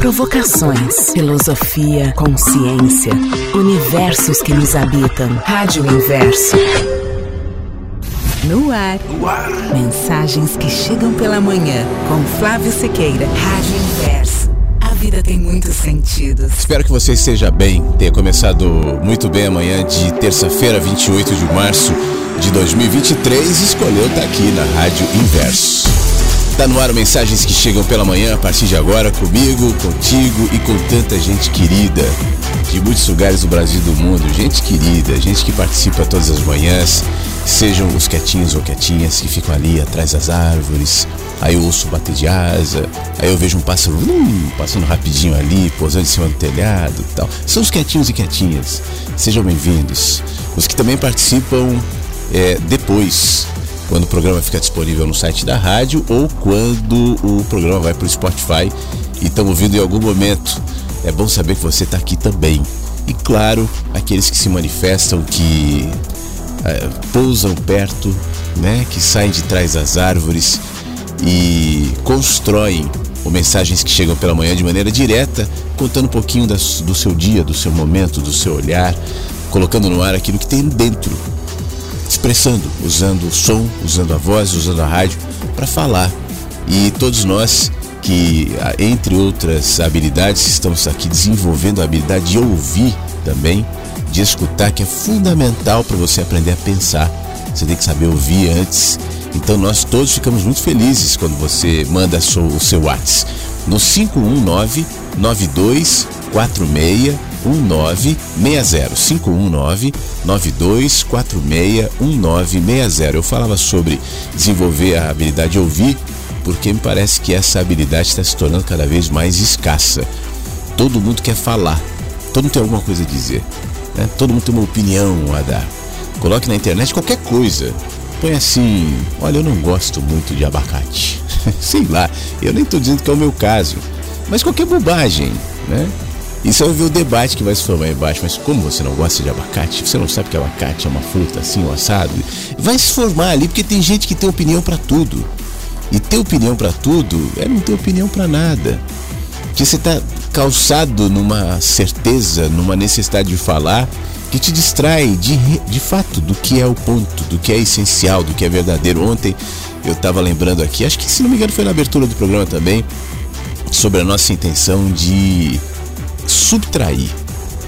Provocações, filosofia, consciência, universos que nos habitam. Rádio Inverso. No ar. No ar. Mensagens que chegam pela manhã. Com Flávio Sequeira. Rádio Inverso. A vida tem muitos sentidos. Espero que você esteja bem. Tenha começado muito bem amanhã de terça-feira, 28 de março de 2023. Escolheu estar aqui na Rádio Inverso. Tá no ar mensagens que chegam pela manhã a partir de agora comigo, contigo e com tanta gente querida de muitos lugares do Brasil e do mundo. Gente querida, gente que participa todas as manhãs, sejam os quietinhos ou quietinhas que ficam ali atrás das árvores. Aí eu ouço bater de asa, aí eu vejo um pássaro hum, passando rapidinho ali, posando em cima do telhado e tal. São os quietinhos e quietinhas. Sejam bem-vindos. Os que também participam é, depois quando o programa fica disponível no site da rádio ou quando o programa vai para o Spotify e estão ouvindo em algum momento. É bom saber que você está aqui também. E claro, aqueles que se manifestam, que é, pousam perto, né, que saem de trás das árvores e constroem ou mensagens que chegam pela manhã de maneira direta, contando um pouquinho das, do seu dia, do seu momento, do seu olhar, colocando no ar aquilo que tem dentro expressando, usando o som, usando a voz, usando a rádio para falar. E todos nós que, entre outras habilidades, estamos aqui desenvolvendo a habilidade de ouvir também, de escutar, que é fundamental para você aprender a pensar. Você tem que saber ouvir antes. Então nós todos ficamos muito felizes quando você manda o seu WhatsApp no 519 9246 1960 519 9246 1960. Eu falava sobre desenvolver a habilidade de ouvir, porque me parece que essa habilidade está se tornando cada vez mais escassa. Todo mundo quer falar, todo mundo tem alguma coisa a dizer, né? todo mundo tem uma opinião a dar. Coloque na internet qualquer coisa. Põe assim: olha, eu não gosto muito de abacate. Sei lá, eu nem estou dizendo que é o meu caso, mas qualquer bobagem, né? Você vai ver o debate que vai se formar embaixo. Mas como você não gosta de abacate? Você não sabe que abacate é uma fruta assim, um assado? Vai se formar ali porque tem gente que tem opinião para tudo. E ter opinião para tudo é não ter opinião para nada. Que você tá calçado numa certeza, numa necessidade de falar que te distrai de, de fato do que é o ponto, do que é essencial, do que é verdadeiro. Ontem eu estava lembrando aqui, acho que se não me engano foi na abertura do programa também, sobre a nossa intenção de subtrair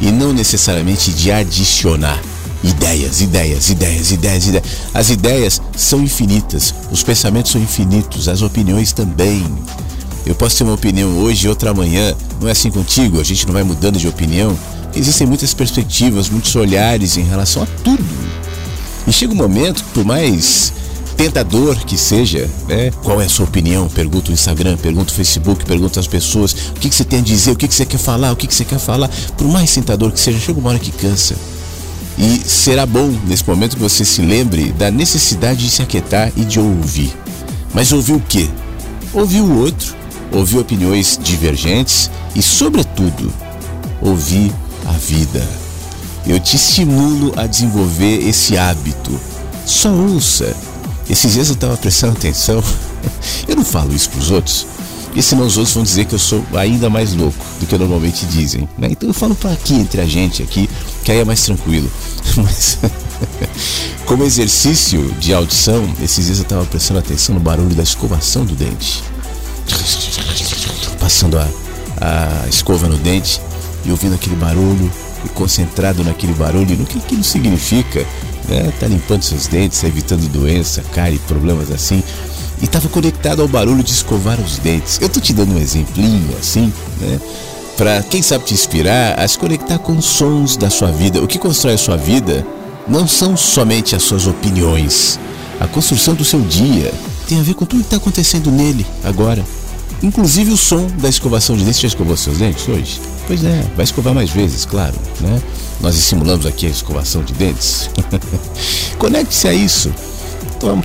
e não necessariamente de adicionar ideias, ideias, ideias, ideias, ideias. As ideias são infinitas, os pensamentos são infinitos, as opiniões também. Eu posso ter uma opinião hoje e outra amanhã. Não é assim contigo? A gente não vai mudando de opinião. Existem muitas perspectivas, muitos olhares em relação a tudo. E chega um momento que, por mais tentador que seja, né? Qual é a sua opinião? Pergunta o Instagram, pergunta o Facebook, pergunta as pessoas o que, que você tem a dizer, o que, que você quer falar, o que, que você quer falar. Por mais tentador que seja, chega uma hora que cansa. E será bom nesse momento que você se lembre da necessidade de se aquietar e de ouvir. Mas ouvir o quê? Ouvir o outro, ouvir opiniões divergentes e, sobretudo, ouvir a vida. Eu te estimulo a desenvolver esse hábito. Só ouça esses dias eu estava prestando atenção. Eu não falo isso para os outros, porque senão os outros vão dizer que eu sou ainda mais louco do que normalmente dizem. Né? Então eu falo para aqui, entre a gente aqui, que aí é mais tranquilo. Mas, como exercício de audição, esses dias eu estava prestando atenção no barulho da escovação do dente. Passando a, a escova no dente e ouvindo aquele barulho e concentrado naquele barulho, no que aquilo significa né? Tá limpando seus dentes, evitando doença, cárie, problemas assim. E estava conectado ao barulho de escovar os dentes. Eu tô te dando um exemplinho assim, né? Para quem sabe te inspirar a se conectar com os sons da sua vida. O que constrói a sua vida não são somente as suas opiniões. A construção do seu dia tem a ver com tudo que está acontecendo nele agora. Inclusive o som da escovação de dentes. Já escovou seus dentes hoje? Pois é, vai escovar mais vezes, claro, né? Nós simulamos aqui a escovação de dentes. Conecte-se a isso.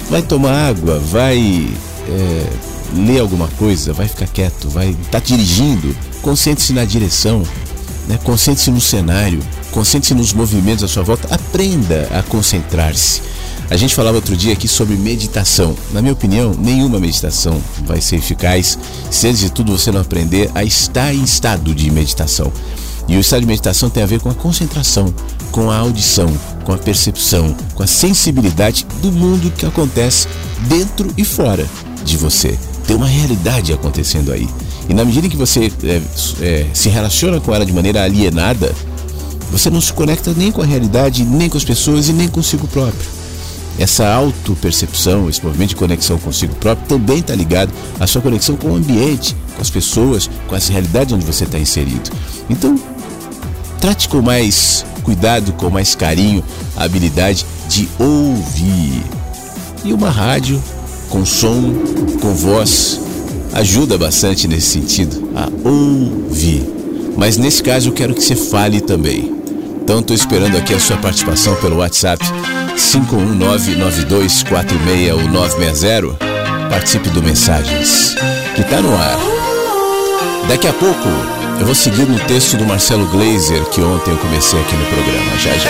Vai tomar água, vai é, ler alguma coisa, vai ficar quieto, vai estar tá dirigindo. Concentre-se na direção, né? concentre-se no cenário, concentre-se nos movimentos à sua volta. Aprenda a concentrar-se. A gente falava outro dia aqui sobre meditação. Na minha opinião, nenhuma meditação vai ser eficaz se antes de tudo você não aprender a estar em estado de meditação. E o estado de meditação tem a ver com a concentração, com a audição, com a percepção, com a sensibilidade do mundo que acontece dentro e fora de você. Tem uma realidade acontecendo aí. E na medida que você é, é, se relaciona com ela de maneira alienada, você não se conecta nem com a realidade, nem com as pessoas e nem consigo próprio. Essa autopercepção, esse movimento de conexão consigo próprio também está ligado à sua conexão com o ambiente, com as pessoas, com as realidades onde você está inserido. Então, trate com mais cuidado, com mais carinho a habilidade de ouvir. E uma rádio com som, com voz, ajuda bastante nesse sentido, a ouvir. Mas nesse caso eu quero que você fale também. Então estou esperando aqui a sua participação pelo WhatsApp 51992461960. Participe do Mensagens, que está no ar. Daqui a pouco eu vou seguir no texto do Marcelo Glazer que ontem eu comecei aqui no programa. Já já.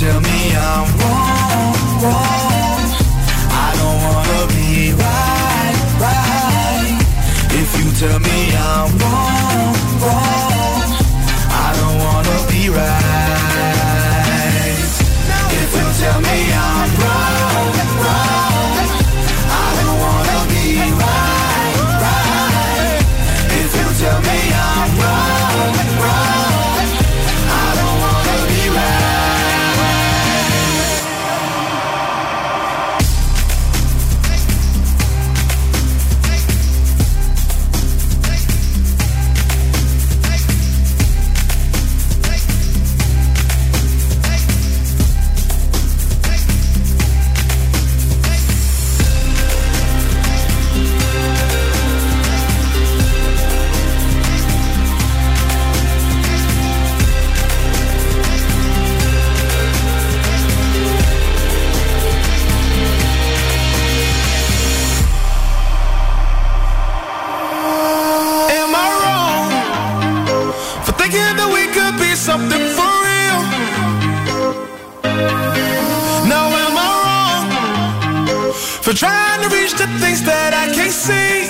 tell me I'm for trying to reach the things that I can't see.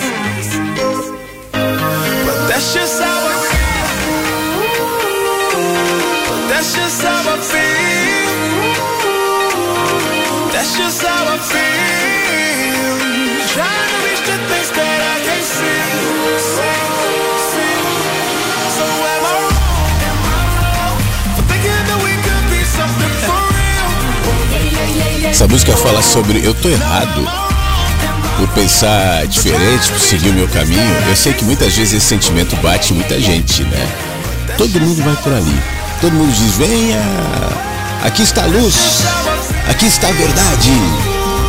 But that's just how I feel. But that's just how I feel. That's just how I feel. Trying to reach the things that I can't see. Essa música fala sobre eu tô errado por pensar diferente, por seguir o meu caminho. Eu sei que muitas vezes esse sentimento bate muita gente, né? Todo mundo vai por ali. Todo mundo diz: venha, aqui está a luz, aqui está a verdade.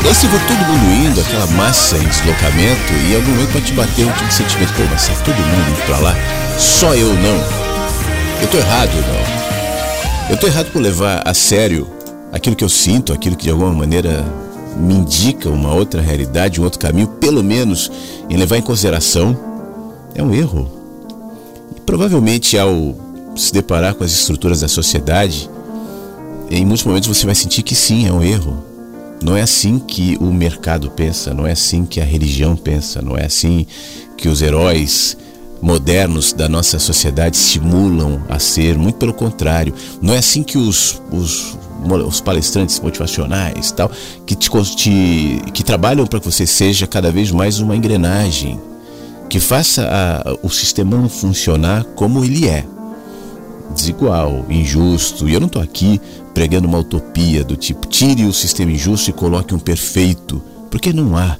E aí se for todo mundo indo, aquela massa em deslocamento, e em algum momento vai te bater um tipo de sentimento, pô, mas todo mundo indo pra lá, só eu não. Eu tô errado, não. Eu tô errado por levar a sério aquilo que eu sinto, aquilo que de alguma maneira me indica uma outra realidade, um outro caminho, pelo menos em levar em consideração, é um erro. E provavelmente ao se deparar com as estruturas da sociedade, em muitos momentos você vai sentir que sim, é um erro. Não é assim que o mercado pensa, não é assim que a religião pensa, não é assim que os heróis modernos da nossa sociedade estimulam a ser, muito pelo contrário. Não é assim que os, os os palestrantes motivacionais tal, que, te, te que trabalham para que você seja cada vez mais uma engrenagem, que faça a, o sistema funcionar como ele é. Desigual, injusto. E eu não estou aqui pregando uma utopia do tipo tire o sistema injusto e coloque um perfeito, porque não há.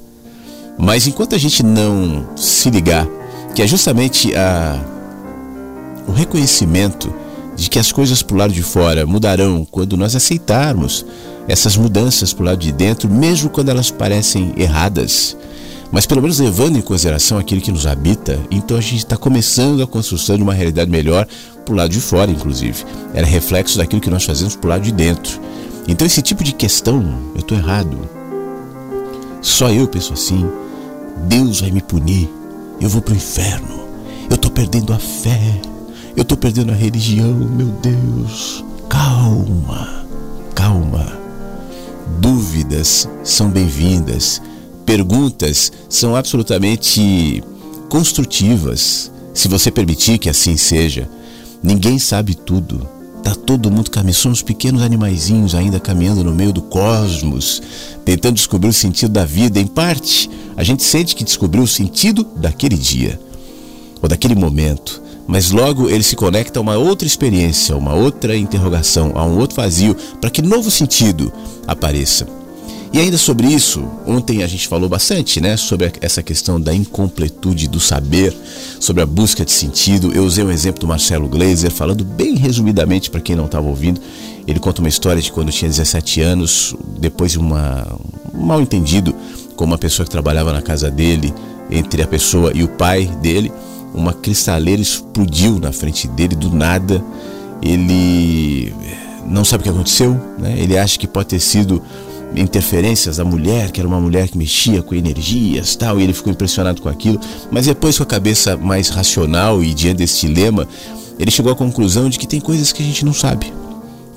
Mas enquanto a gente não se ligar que é justamente a, o reconhecimento de que as coisas por lado de fora mudarão quando nós aceitarmos essas mudanças por lado de dentro, mesmo quando elas parecem erradas. Mas pelo menos levando em consideração aquilo que nos habita, então a gente está começando a construção de uma realidade melhor por lado de fora, inclusive. Era reflexo daquilo que nós fazemos por lado de dentro. Então esse tipo de questão, eu estou errado. Só eu penso assim. Deus vai me punir. Eu vou para o inferno. Eu estou perdendo a fé. Eu estou perdendo a religião, meu Deus. Calma, calma. Dúvidas são bem-vindas. Perguntas são absolutamente construtivas, se você permitir que assim seja. Ninguém sabe tudo. Tá todo mundo caminhando, somos pequenos animaizinhos ainda caminhando no meio do cosmos, tentando descobrir o sentido da vida. Em parte, a gente sente que descobriu o sentido daquele dia ou daquele momento mas logo ele se conecta a uma outra experiência, a uma outra interrogação, a um outro vazio, para que novo sentido apareça. E ainda sobre isso, ontem a gente falou bastante, né, sobre essa questão da incompletude do saber, sobre a busca de sentido. Eu usei um exemplo do Marcelo Gleiser, falando bem resumidamente para quem não estava ouvindo. Ele conta uma história de quando tinha 17 anos, depois de uma, um mal entendido com uma pessoa que trabalhava na casa dele, entre a pessoa e o pai dele uma cristaleira explodiu na frente dele do nada. Ele não sabe o que aconteceu, né? ele acha que pode ter sido interferências da mulher, que era uma mulher que mexia com energias tal, e ele ficou impressionado com aquilo. Mas depois, com a cabeça mais racional e diante desse dilema, ele chegou à conclusão de que tem coisas que a gente não sabe,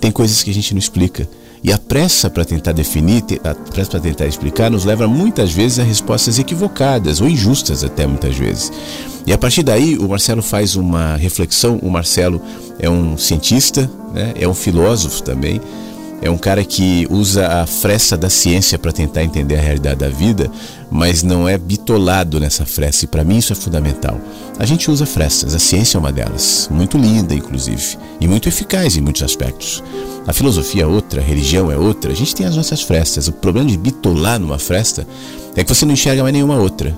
tem coisas que a gente não explica. E a pressa para tentar definir, a pressa para tentar explicar, nos leva muitas vezes a respostas equivocadas ou injustas até muitas vezes. E a partir daí o Marcelo faz uma reflexão. O Marcelo é um cientista, né? é um filósofo também, é um cara que usa a fresta da ciência para tentar entender a realidade da vida, mas não é bitolado nessa fresta. E para mim isso é fundamental. A gente usa frestas, a ciência é uma delas, muito linda inclusive, e muito eficaz em muitos aspectos. A filosofia é outra, a religião é outra. A gente tem as nossas frestas. O problema de bitolar numa fresta é que você não enxerga mais nenhuma outra.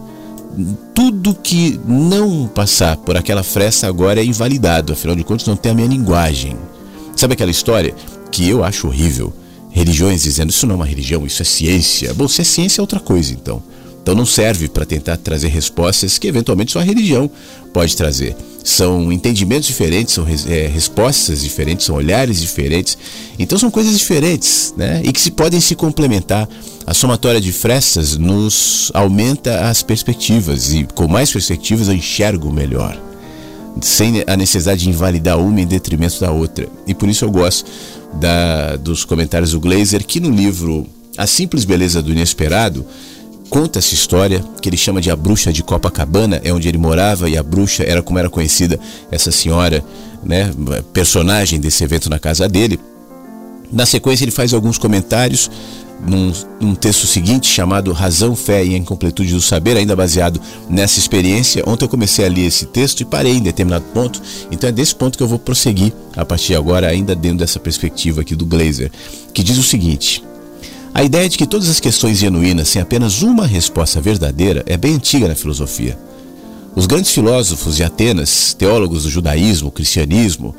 Tudo que não passar por aquela fresta agora é invalidado, afinal de contas não tem a minha linguagem. Sabe aquela história que eu acho horrível? Religiões dizendo isso não é uma religião, isso é ciência. Bom, se é ciência é outra coisa então. Então não serve para tentar trazer respostas que eventualmente só a religião pode trazer. São entendimentos diferentes, são é, respostas diferentes, são olhares diferentes. Então são coisas diferentes, né? E que se podem se complementar. A somatória de frestas nos aumenta as perspectivas e com mais perspectivas eu enxergo melhor sem a necessidade de invalidar uma em detrimento da outra. E por isso eu gosto da, dos comentários do Glazer, que no livro A Simples Beleza do Inesperado conta essa história que ele chama de a bruxa de Copacabana, é onde ele morava e a bruxa era como era conhecida essa senhora, né, personagem desse evento na casa dele. Na sequência ele faz alguns comentários num, num, texto seguinte chamado Razão, Fé e Incompletude do Saber, ainda baseado nessa experiência. Ontem eu comecei a ler esse texto e parei em determinado ponto, então é desse ponto que eu vou prosseguir a partir de agora, ainda dentro dessa perspectiva aqui do Glazer, que diz o seguinte: A ideia de que todas as questões genuínas têm apenas uma resposta verdadeira é bem antiga na filosofia. Os grandes filósofos de Atenas, teólogos do judaísmo, cristianismo,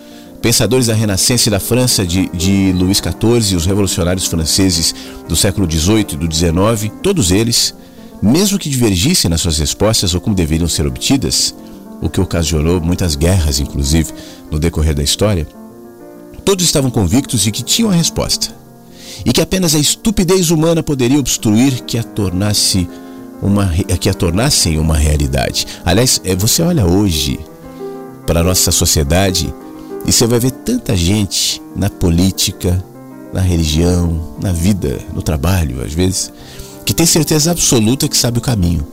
pensadores da Renascença e da França de, de Luís XIV, os revolucionários franceses do século XVIII e do XIX, todos eles, mesmo que divergissem nas suas respostas ou como deveriam ser obtidas, o que ocasionou muitas guerras, inclusive, no decorrer da história, todos estavam convictos de que tinham a resposta e que apenas a estupidez humana poderia obstruir que a tornasse uma que a tornassem uma realidade. Aliás, é, você olha hoje para a nossa sociedade e você vai ver tanta gente na política, na religião, na vida, no trabalho, às vezes, que tem certeza absoluta que sabe o caminho.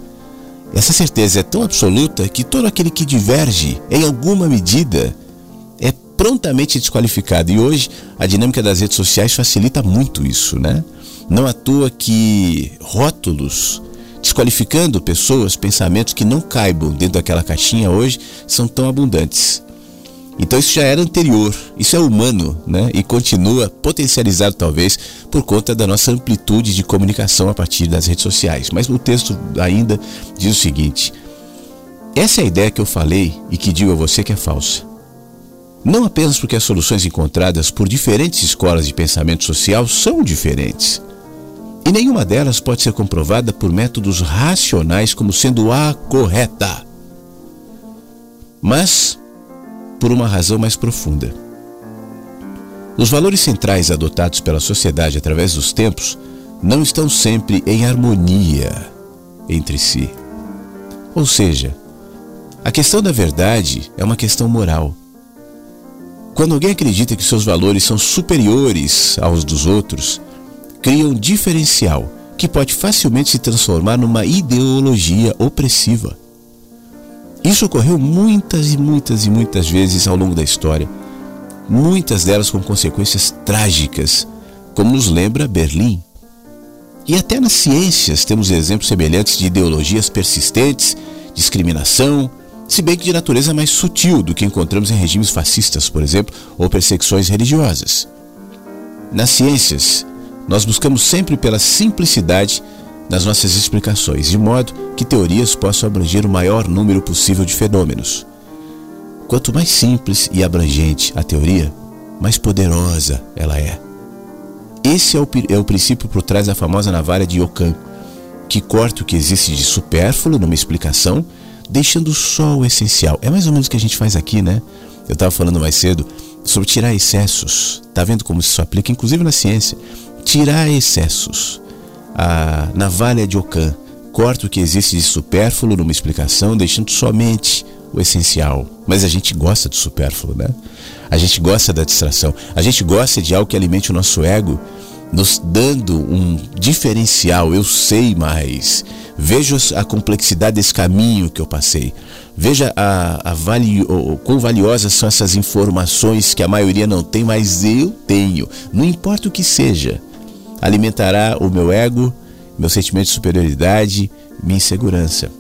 Essa certeza é tão absoluta que todo aquele que diverge, em alguma medida, é prontamente desqualificado. E hoje a dinâmica das redes sociais facilita muito isso, né? Não à toa que rótulos desqualificando pessoas, pensamentos que não caibam dentro daquela caixinha hoje são tão abundantes. Então isso já era anterior, isso é humano, né? E continua potencializado talvez por conta da nossa amplitude de comunicação a partir das redes sociais. Mas o texto ainda diz o seguinte: essa é a ideia que eu falei e que digo a você que é falsa. Não apenas porque as soluções encontradas por diferentes escolas de pensamento social são diferentes, e nenhuma delas pode ser comprovada por métodos racionais como sendo a correta, mas por uma razão mais profunda. Os valores centrais adotados pela sociedade através dos tempos não estão sempre em harmonia entre si. Ou seja, a questão da verdade é uma questão moral. Quando alguém acredita que seus valores são superiores aos dos outros, cria um diferencial que pode facilmente se transformar numa ideologia opressiva. Isso ocorreu muitas e muitas e muitas vezes ao longo da história, muitas delas com consequências trágicas, como nos lembra Berlim. E até nas ciências temos exemplos semelhantes de ideologias persistentes, discriminação, se bem que de natureza mais sutil do que encontramos em regimes fascistas, por exemplo, ou perseguições religiosas. Nas ciências, nós buscamos sempre pela simplicidade nas nossas explicações, de modo que teorias possam abranger o maior número possível de fenômenos. Quanto mais simples e abrangente a teoria, mais poderosa ela é. Esse é o, é o princípio por trás da famosa navalha de Yokan, que corta o que existe de supérfluo numa explicação, deixando só o essencial. É mais ou menos o que a gente faz aqui, né? Eu estava falando mais cedo sobre tirar excessos. Tá vendo como isso se aplica, inclusive na ciência? tirar excessos. A navalha de Ocã corta o que existe de supérfluo numa explicação, deixando somente o essencial. Mas a gente gosta do supérfluo, né? A gente gosta da distração. A gente gosta de algo que alimente o nosso ego, nos dando um diferencial. Eu sei mais. Veja a complexidade desse caminho que eu passei. Veja a, a valio, o quão valiosas são essas informações que a maioria não tem, mas eu tenho. Não importa o que seja alimentará o meu ego, meu sentimento de superioridade, minha insegurança.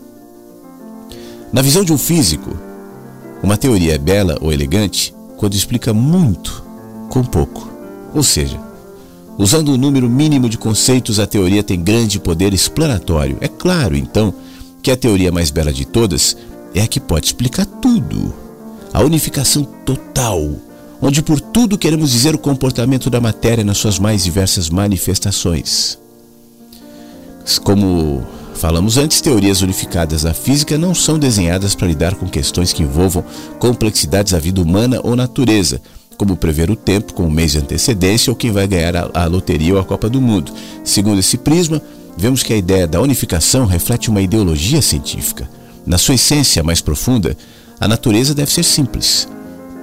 Na visão de um físico, uma teoria é bela ou elegante quando explica muito com pouco. Ou seja, usando o um número mínimo de conceitos, a teoria tem grande poder explanatório. É claro, então, que a teoria mais bela de todas é a que pode explicar tudo. A unificação total onde por tudo queremos dizer o comportamento da matéria nas suas mais diversas manifestações. Como falamos antes, teorias unificadas da física não são desenhadas para lidar com questões que envolvam complexidades da vida humana ou natureza, como prever o tempo com um mês de antecedência ou quem vai ganhar a, a loteria ou a Copa do Mundo. Segundo esse prisma, vemos que a ideia da unificação reflete uma ideologia científica. Na sua essência mais profunda, a natureza deve ser simples,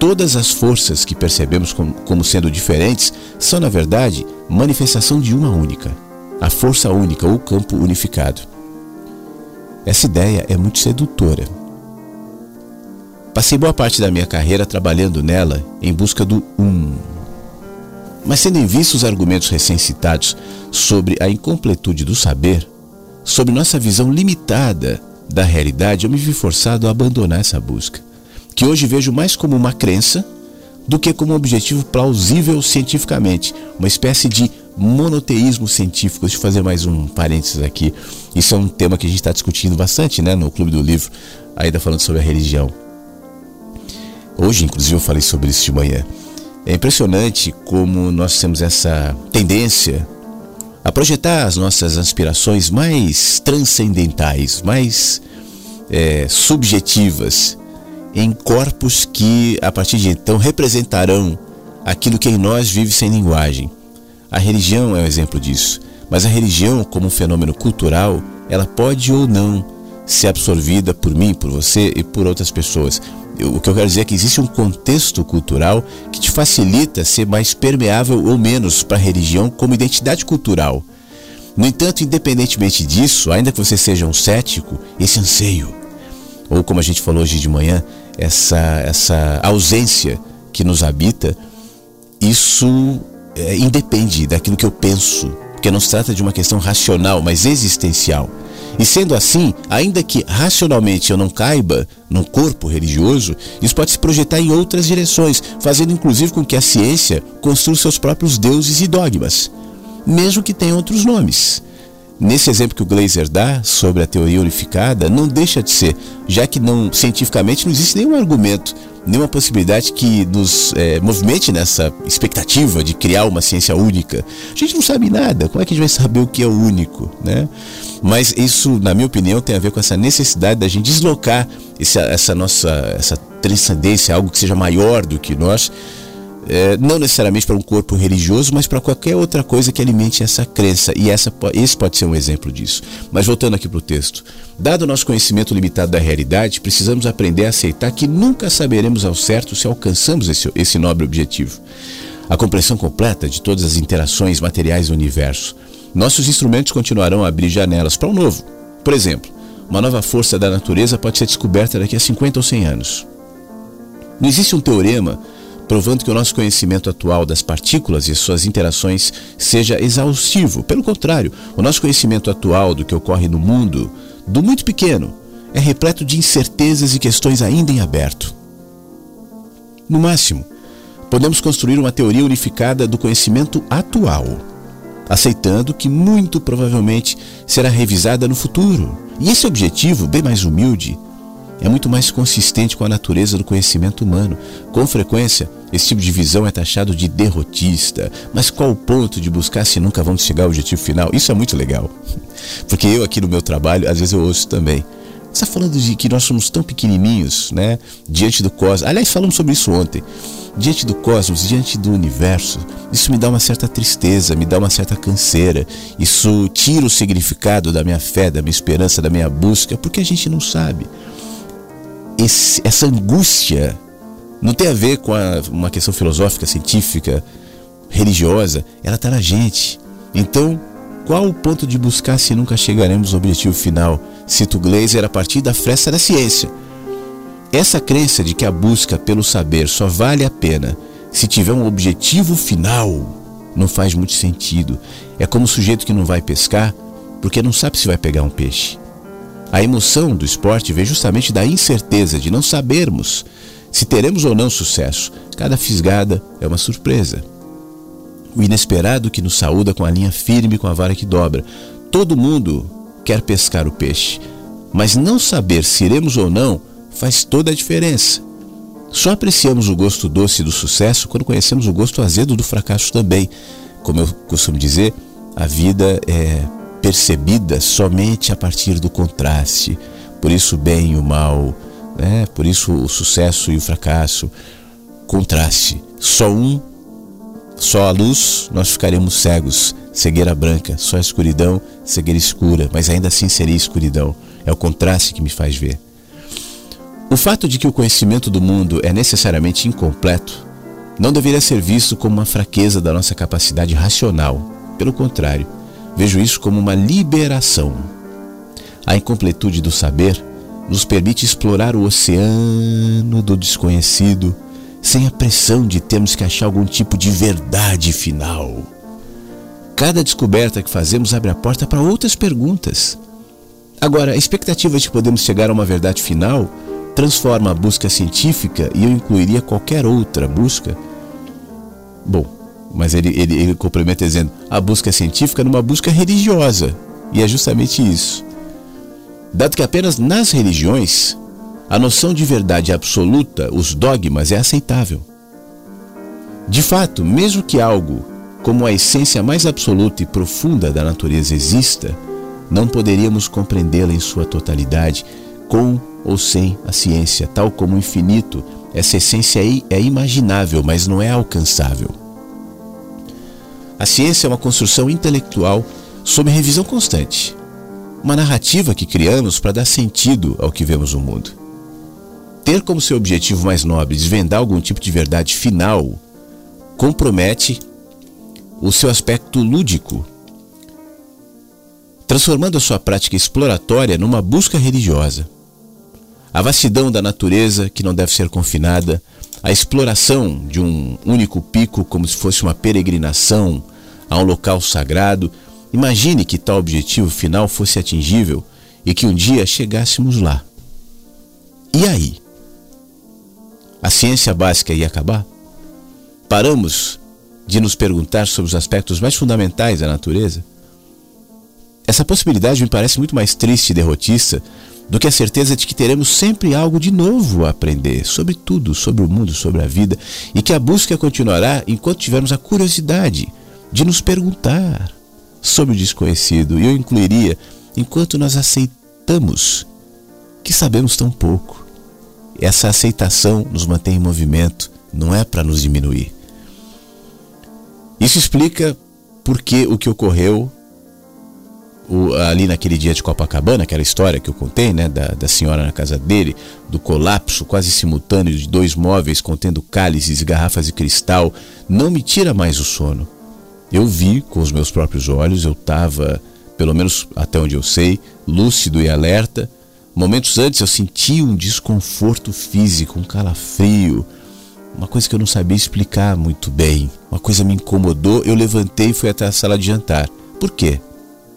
Todas as forças que percebemos como sendo diferentes são, na verdade, manifestação de uma única, a força única ou campo unificado. Essa ideia é muito sedutora. Passei boa parte da minha carreira trabalhando nela em busca do um. Mas tendo em vista os argumentos recém-citados sobre a incompletude do saber, sobre nossa visão limitada da realidade, eu me vi forçado a abandonar essa busca que hoje vejo mais como uma crença do que como um objetivo plausível cientificamente, uma espécie de monoteísmo científico. Deixa eu fazer mais um parênteses aqui. Isso é um tema que a gente está discutindo bastante né, no Clube do Livro, ainda falando sobre a religião. Hoje, inclusive, eu falei sobre isso de manhã. É impressionante como nós temos essa tendência a projetar as nossas aspirações mais transcendentais, mais é, subjetivas, em corpos que, a partir de então, representarão aquilo que em nós vive sem linguagem. A religião é um exemplo disso, mas a religião, como um fenômeno cultural, ela pode ou não ser absorvida por mim, por você e por outras pessoas. O que eu quero dizer é que existe um contexto cultural que te facilita ser mais permeável ou menos para a religião como identidade cultural. No entanto, independentemente disso, ainda que você seja um cético, esse anseio, ou como a gente falou hoje de manhã, essa, essa ausência que nos habita, isso é, independe daquilo que eu penso, porque não se trata de uma questão racional, mas existencial. E sendo assim, ainda que racionalmente eu não caiba num corpo religioso, isso pode se projetar em outras direções, fazendo inclusive com que a ciência construa seus próprios deuses e dogmas, mesmo que tenham outros nomes. Nesse exemplo que o Glazer dá sobre a teoria unificada, não deixa de ser, já que não cientificamente não existe nenhum argumento, nenhuma possibilidade que nos é, movimente nessa expectativa de criar uma ciência única. A gente não sabe nada, como é que a gente vai saber o que é o único, né? Mas isso, na minha opinião, tem a ver com essa necessidade da gente deslocar essa, essa nossa essa transcendência, algo que seja maior do que nós, é, não necessariamente para um corpo religioso, mas para qualquer outra coisa que alimente essa crença. E essa, esse pode ser um exemplo disso. Mas voltando aqui para o texto. Dado o nosso conhecimento limitado da realidade, precisamos aprender a aceitar que nunca saberemos ao certo se alcançamos esse, esse nobre objetivo. A compreensão completa de todas as interações materiais do universo. Nossos instrumentos continuarão a abrir janelas para o novo. Por exemplo, uma nova força da natureza pode ser descoberta daqui a 50 ou 100 anos. Não existe um teorema provando que o nosso conhecimento atual das partículas e suas interações seja exaustivo. Pelo contrário, o nosso conhecimento atual do que ocorre no mundo, do muito pequeno, é repleto de incertezas e questões ainda em aberto. No máximo, podemos construir uma teoria unificada do conhecimento atual, aceitando que muito provavelmente será revisada no futuro. E esse objetivo, bem mais humilde, é muito mais consistente com a natureza do conhecimento humano. Com frequência, esse tipo de visão é taxado de derrotista. Mas qual o ponto de buscar se nunca vamos chegar ao objetivo final? Isso é muito legal. Porque eu aqui no meu trabalho, às vezes eu ouço também. Você está falando de que nós somos tão pequenininhos, né? Diante do cosmos. Aliás, falamos sobre isso ontem. Diante do cosmos, diante do universo. Isso me dá uma certa tristeza, me dá uma certa canseira. Isso tira o significado da minha fé, da minha esperança, da minha busca, porque a gente não sabe esse, essa angústia não tem a ver com a, uma questão filosófica, científica, religiosa, ela está na gente. Então, qual o ponto de buscar se nunca chegaremos ao objetivo final? Cito Glazer a partir da fresta da ciência. Essa crença de que a busca pelo saber só vale a pena se tiver um objetivo final não faz muito sentido. É como o sujeito que não vai pescar porque não sabe se vai pegar um peixe. A emoção do esporte vem justamente da incerteza de não sabermos se teremos ou não sucesso. Cada fisgada é uma surpresa. O inesperado que nos saúda com a linha firme com a vara que dobra. Todo mundo quer pescar o peixe, mas não saber se iremos ou não faz toda a diferença. Só apreciamos o gosto doce do sucesso quando conhecemos o gosto azedo do fracasso também. Como eu costumo dizer, a vida é percebida somente a partir do contraste. Por isso o bem e o mal, né? por isso o sucesso e o fracasso. Contraste. Só um, só a luz, nós ficaremos cegos. Cegueira branca, só a escuridão, cegueira escura, mas ainda assim seria escuridão. É o contraste que me faz ver. O fato de que o conhecimento do mundo é necessariamente incompleto não deveria ser visto como uma fraqueza da nossa capacidade racional. Pelo contrário, Vejo isso como uma liberação. A incompletude do saber nos permite explorar o oceano do desconhecido sem a pressão de termos que achar algum tipo de verdade final. Cada descoberta que fazemos abre a porta para outras perguntas. Agora, a expectativa de que podemos chegar a uma verdade final transforma a busca científica e eu incluiria qualquer outra busca. Bom, Mas ele, ele, ele complementa dizendo: a busca científica numa busca religiosa. E é justamente isso. Dado que apenas nas religiões a noção de verdade absoluta, os dogmas, é aceitável. De fato, mesmo que algo como a essência mais absoluta e profunda da natureza exista, não poderíamos compreendê-la em sua totalidade, com ou sem a ciência, tal como o infinito. Essa essência é imaginável, mas não é alcançável. A ciência é uma construção intelectual sob revisão constante, uma narrativa que criamos para dar sentido ao que vemos no mundo. Ter como seu objetivo mais nobre desvendar algum tipo de verdade final compromete o seu aspecto lúdico, transformando a sua prática exploratória numa busca religiosa. A vastidão da natureza, que não deve ser confinada, a exploração de um único pico como se fosse uma peregrinação a um local sagrado. Imagine que tal objetivo final fosse atingível e que um dia chegássemos lá. E aí? A ciência básica ia acabar? Paramos de nos perguntar sobre os aspectos mais fundamentais da natureza? Essa possibilidade me parece muito mais triste e derrotista do que a certeza de que teremos sempre algo de novo a aprender sobre tudo, sobre o mundo, sobre a vida, e que a busca continuará enquanto tivermos a curiosidade de nos perguntar sobre o desconhecido. E eu incluiria enquanto nós aceitamos que sabemos tão pouco. Essa aceitação nos mantém em movimento, não é para nos diminuir. Isso explica porque o que ocorreu o, ali naquele dia de Copacabana, aquela história que eu contei, né, da, da senhora na casa dele, do colapso quase simultâneo de dois móveis contendo cálices garrafas de cristal, não me tira mais o sono. Eu vi com os meus próprios olhos, eu estava, pelo menos até onde eu sei, lúcido e alerta. Momentos antes eu senti um desconforto físico, um calafrio, uma coisa que eu não sabia explicar muito bem. Uma coisa me incomodou, eu levantei e fui até a sala de jantar. Por quê?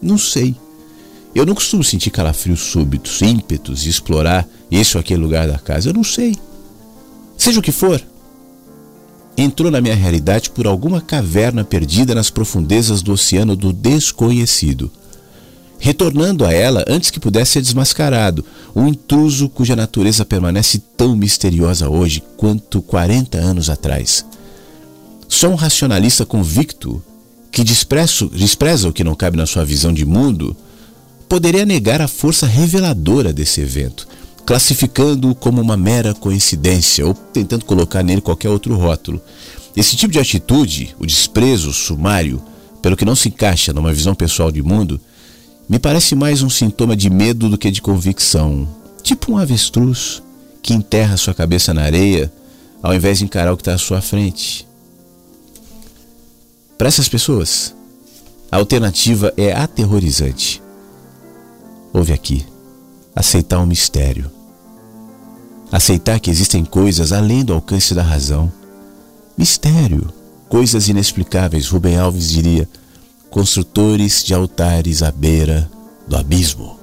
Não sei. Eu não costumo sentir calafrios súbitos, ímpetos de explorar esse ou aquele lugar da casa. Eu não sei. Seja o que for, entrou na minha realidade por alguma caverna perdida nas profundezas do oceano do desconhecido. Retornando a ela antes que pudesse ser desmascarado, um intruso cuja natureza permanece tão misteriosa hoje quanto 40 anos atrás. Só um racionalista convicto, que despreza o que não cabe na sua visão de mundo, poderia negar a força reveladora desse evento, classificando-o como uma mera coincidência ou tentando colocar nele qualquer outro rótulo. Esse tipo de atitude, o desprezo sumário, pelo que não se encaixa numa visão pessoal de mundo, me parece mais um sintoma de medo do que de convicção. Tipo um avestruz que enterra sua cabeça na areia ao invés de encarar o que está à sua frente. Para essas pessoas, a alternativa é aterrorizante. Ouve aqui: aceitar um mistério. Aceitar que existem coisas além do alcance da razão. Mistério, coisas inexplicáveis, Rubem Alves diria construtores de altares à beira do abismo.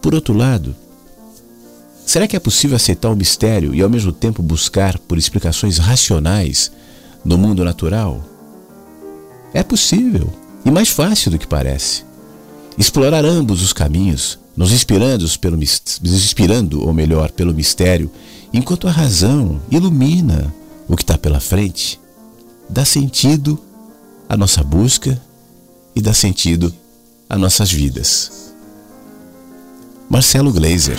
Por outro lado, será que é possível aceitar o mistério e ao mesmo tempo buscar por explicações racionais no mundo natural? É possível e mais fácil do que parece. Explorar ambos os caminhos, nos inspirando, pelo, nos inspirando ou melhor, pelo mistério, enquanto a razão ilumina o que está pela frente, dá sentido a nossa busca e dá sentido a nossas vidas. Marcelo Glazer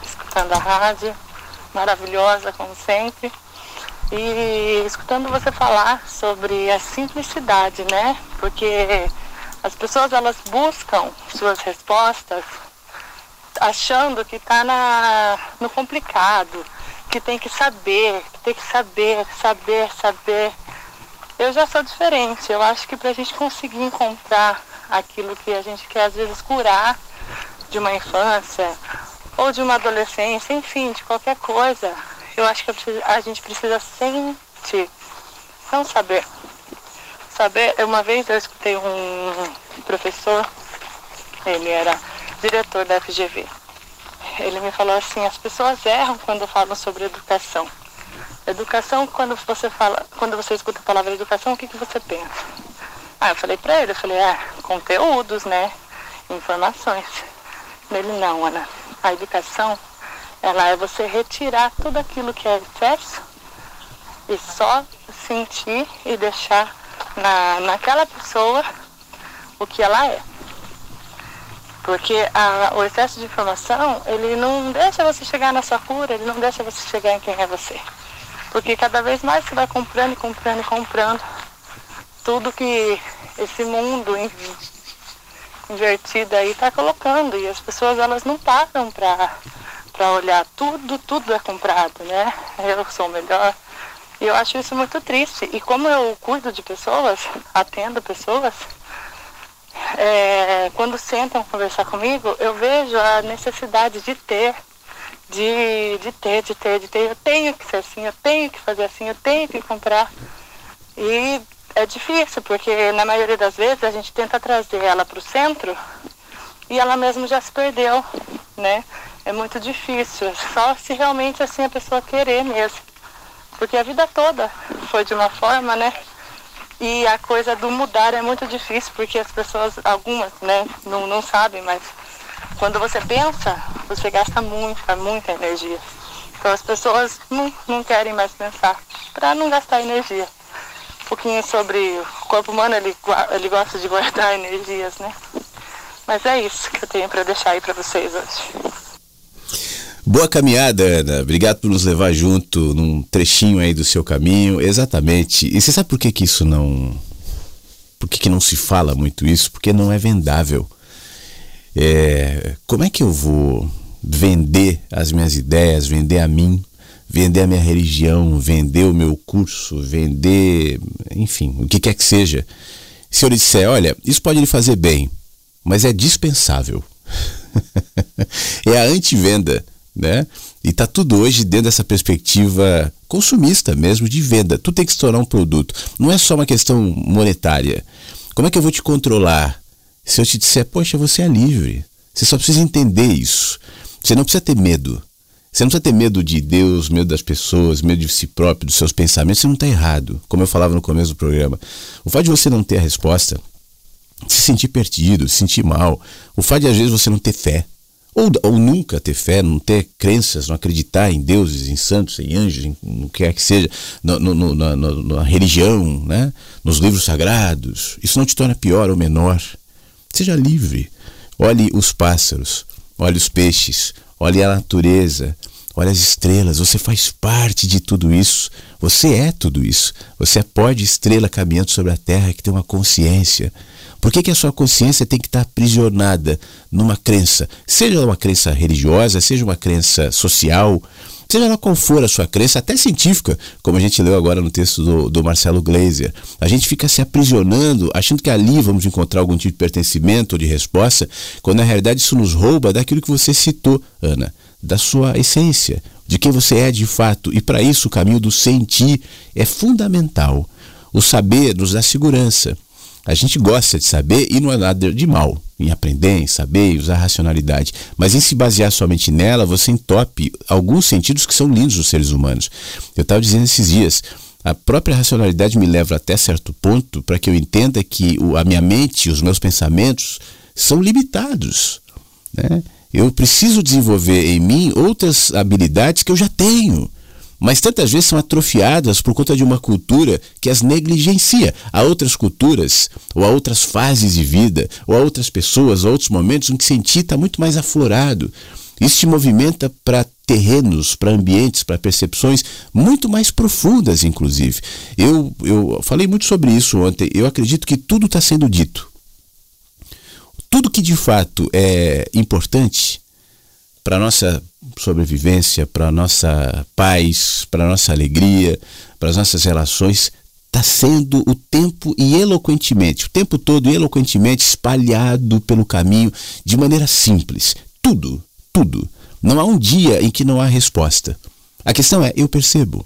escutando a rádio, maravilhosa como sempre. E escutando você falar sobre a simplicidade, né? Porque as pessoas elas buscam suas respostas achando que está no complicado, que tem que saber, que tem que saber, saber, saber. Eu já sou diferente. Eu acho que para a gente conseguir encontrar aquilo que a gente quer, às vezes, curar de uma infância ou de uma adolescência, enfim, de qualquer coisa, eu acho que a gente precisa sentir, não saber. Saber, uma vez eu escutei um professor, ele era diretor da FGV. Ele me falou assim, as pessoas erram quando falam sobre educação. Educação, quando você fala, quando você escuta a palavra educação, o que, que você pensa? Ah, eu falei pra ele, eu falei, é, conteúdos, né? Informações. Ele não, Ana. A educação, ela é você retirar tudo aquilo que é excesso e só sentir e deixar na, naquela pessoa o que ela é. Porque a, o excesso de informação, ele não deixa você chegar na sua cura, ele não deixa você chegar em quem é você. Porque cada vez mais você vai comprando e comprando e comprando tudo que esse mundo invertido aí está colocando. E as pessoas elas não param para olhar. Tudo, tudo é comprado, né? Eu sou melhor. E eu acho isso muito triste. E como eu cuido de pessoas, atendo pessoas, é, quando sentam conversar comigo, eu vejo a necessidade de ter de, de ter, de ter, de ter. Eu tenho que ser assim, eu tenho que fazer assim, eu tenho que comprar. E é difícil, porque na maioria das vezes a gente tenta trazer ela para o centro e ela mesma já se perdeu, né? É muito difícil, só se realmente assim a pessoa querer mesmo. Porque a vida toda foi de uma forma, né? E a coisa do mudar é muito difícil, porque as pessoas, algumas, né, não, não sabem, mas quando você pensa, você gasta muita, muita energia. Então as pessoas não, não querem mais pensar para não gastar energia. Pouquinho sobre o corpo humano, ele, ele gosta de guardar energias, né? Mas é isso que eu tenho para deixar aí para vocês hoje. Boa caminhada, Ana. Obrigado por nos levar junto num trechinho aí do seu caminho. Exatamente. E você sabe por que, que isso não. Por que, que não se fala muito isso? Porque não é vendável. É, como é que eu vou vender as minhas ideias, vender a mim, vender a minha religião, vender o meu curso, vender, enfim, o que quer que seja? Se eu lhe disser, olha, isso pode lhe fazer bem, mas é dispensável. é a antivenda, né? E tá tudo hoje dentro dessa perspectiva consumista mesmo de venda. Tu tem que se tornar um produto. Não é só uma questão monetária. Como é que eu vou te controlar? Se eu te disser, poxa, você é livre, você só precisa entender isso. Você não precisa ter medo. Você não precisa ter medo de Deus, medo das pessoas, medo de si próprio, dos seus pensamentos. Você não está errado, como eu falava no começo do programa. O fato de você não ter a resposta, se sentir perdido, se sentir mal, o fato de às vezes você não ter fé, ou, ou nunca ter fé, não ter crenças, não acreditar em deuses, em santos, em anjos, em o que quer que seja, no, no, na, na religião, né? nos livros sagrados, isso não te torna pior ou menor. Seja livre. Olhe os pássaros, olhe os peixes, olhe a natureza, olhe as estrelas. Você faz parte de tudo isso. Você é tudo isso. Você é pó de estrela caminhando sobre a terra que tem uma consciência. Por que, que a sua consciência tem que estar aprisionada numa crença? Seja uma crença religiosa, seja uma crença social, seja lá qual for a sua crença, até científica, como a gente leu agora no texto do, do Marcelo Gleiser. A gente fica se aprisionando, achando que ali vamos encontrar algum tipo de pertencimento ou de resposta, quando na realidade isso nos rouba daquilo que você citou, Ana, da sua essência, de quem você é de fato. E para isso o caminho do sentir é fundamental. O saber nos dá segurança. A gente gosta de saber e não é nada de mal em aprender, em saber, em usar racionalidade. Mas em se basear somente nela, você entope alguns sentidos que são lindos dos seres humanos. Eu estava dizendo esses dias, a própria racionalidade me leva até certo ponto para que eu entenda que a minha mente, os meus pensamentos são limitados. Né? Eu preciso desenvolver em mim outras habilidades que eu já tenho mas tantas vezes são atrofiadas por conta de uma cultura que as negligencia. Há outras culturas, ou há outras fases de vida, ou há outras pessoas, ou outros momentos em que sentir está muito mais aflorado. Isso te movimenta para terrenos, para ambientes, para percepções muito mais profundas, inclusive. Eu, eu falei muito sobre isso ontem. Eu acredito que tudo está sendo dito. Tudo que de fato é importante para nossa sobrevivência, para nossa paz, para nossa alegria, para as nossas relações, está sendo o tempo e eloquentemente, o tempo todo e eloquentemente espalhado pelo caminho de maneira simples. Tudo, tudo. Não há um dia em que não há resposta. A questão é, eu percebo.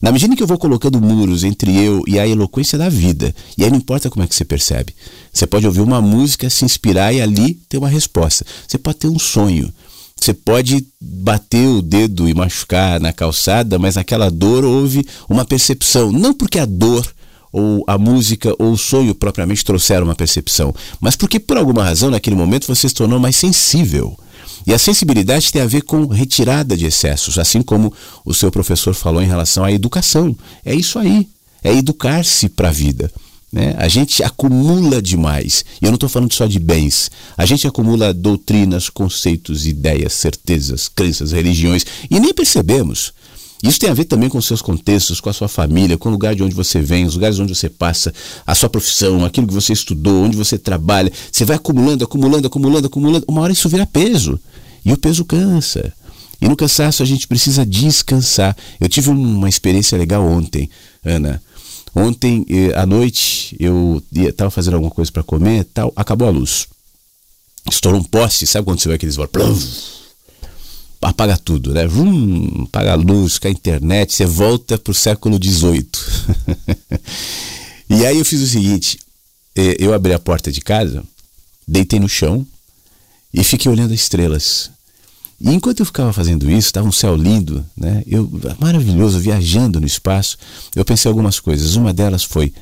Na medida que eu vou colocando muros entre eu e a eloquência da vida, e aí não importa como é que você percebe. Você pode ouvir uma música, se inspirar e ali ter uma resposta. Você pode ter um sonho, você pode bater o dedo e machucar na calçada, mas aquela dor houve uma percepção. Não porque a dor ou a música ou o sonho propriamente trouxeram uma percepção, mas porque por alguma razão naquele momento você se tornou mais sensível. E a sensibilidade tem a ver com retirada de excessos, assim como o seu professor falou em relação à educação. É isso aí, é educar-se para a vida. Né? A gente acumula demais. E eu não estou falando só de bens. A gente acumula doutrinas, conceitos, ideias, certezas, crenças, religiões e nem percebemos. Isso tem a ver também com seus contextos, com a sua família, com o lugar de onde você vem, os lugares onde você passa, a sua profissão, aquilo que você estudou, onde você trabalha. Você vai acumulando, acumulando, acumulando, acumulando. Uma hora isso vira peso. E o peso cansa. E no cansaço a gente precisa descansar. Eu tive uma experiência legal ontem, Ana. Ontem eh, à noite eu estava fazendo alguma coisa para comer tal, acabou a luz. Estourou um poste, sabe quando você vê aqueles apaga tudo, né? Vum, apaga a luz, cai a internet, você volta para o século XVIII. e aí eu fiz o seguinte: eh, eu abri a porta de casa, deitei no chão e fiquei olhando as estrelas. E enquanto eu ficava fazendo isso, estava um céu lindo, né? Eu maravilhoso, viajando no espaço. Eu pensei algumas coisas. Uma delas foi: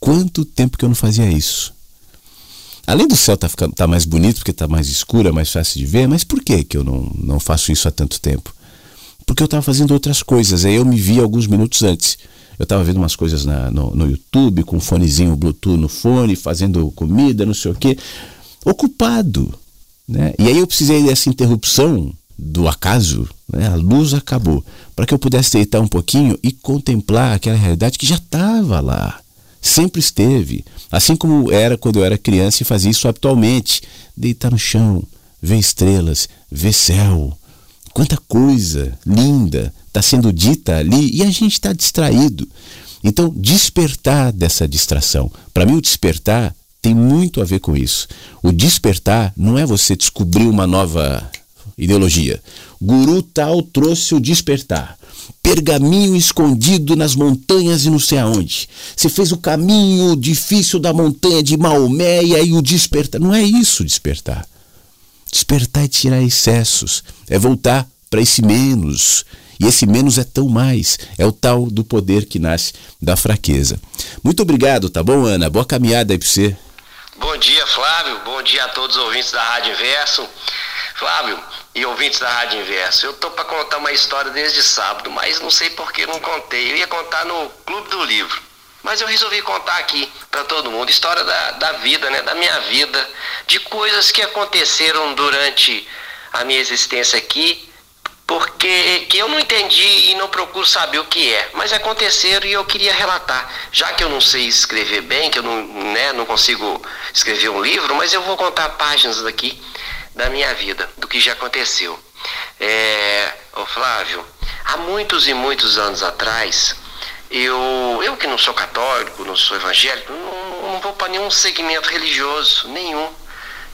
quanto tempo que eu não fazia isso? Além do céu estar tá tá mais bonito, porque está mais escuro, é mais fácil de ver, mas por que, que eu não, não faço isso há tanto tempo? Porque eu estava fazendo outras coisas. Aí eu me vi alguns minutos antes. Eu estava vendo umas coisas na, no, no YouTube, com um fonezinho Bluetooth no fone, fazendo comida, não sei o quê. Ocupado. Né? E aí eu precisei dessa interrupção do acaso, né? a luz acabou, para que eu pudesse deitar um pouquinho e contemplar aquela realidade que já estava lá, sempre esteve, assim como era quando eu era criança e fazia isso habitualmente, deitar no chão, ver estrelas, ver céu, quanta coisa linda está sendo dita ali e a gente está distraído. Então, despertar dessa distração. Para mim, o despertar tem muito a ver com isso. O despertar não é você descobrir uma nova ideologia. Guru tal trouxe o despertar. Pergaminho escondido nas montanhas e não sei aonde. Você fez o caminho difícil da montanha de Maomé e aí o despertar. Não é isso despertar. Despertar é tirar excessos, é voltar para esse menos. E esse menos é tão mais, é o tal do poder que nasce da fraqueza. Muito obrigado, tá bom, Ana? Boa caminhada aí para você. Bom dia, Flávio. Bom dia a todos os ouvintes da Rádio Inverso. Flávio e ouvintes da Rádio Inverso, eu tô para contar uma história desde sábado, mas não sei por que não contei. Eu ia contar no Clube do Livro, mas eu resolvi contar aqui para todo mundo história da, da vida, né, da minha vida, de coisas que aconteceram durante a minha existência aqui, porque que eu não entendi e não procuro saber o que é, mas aconteceram e eu queria relatar. Já que eu não sei escrever bem, que eu não, né, não consigo escrever um livro, mas eu vou contar páginas daqui da minha vida, do que já aconteceu. É, ô Flávio, há muitos e muitos anos atrás, eu, eu que não sou católico, não sou evangélico, não, não vou para nenhum segmento religioso, nenhum.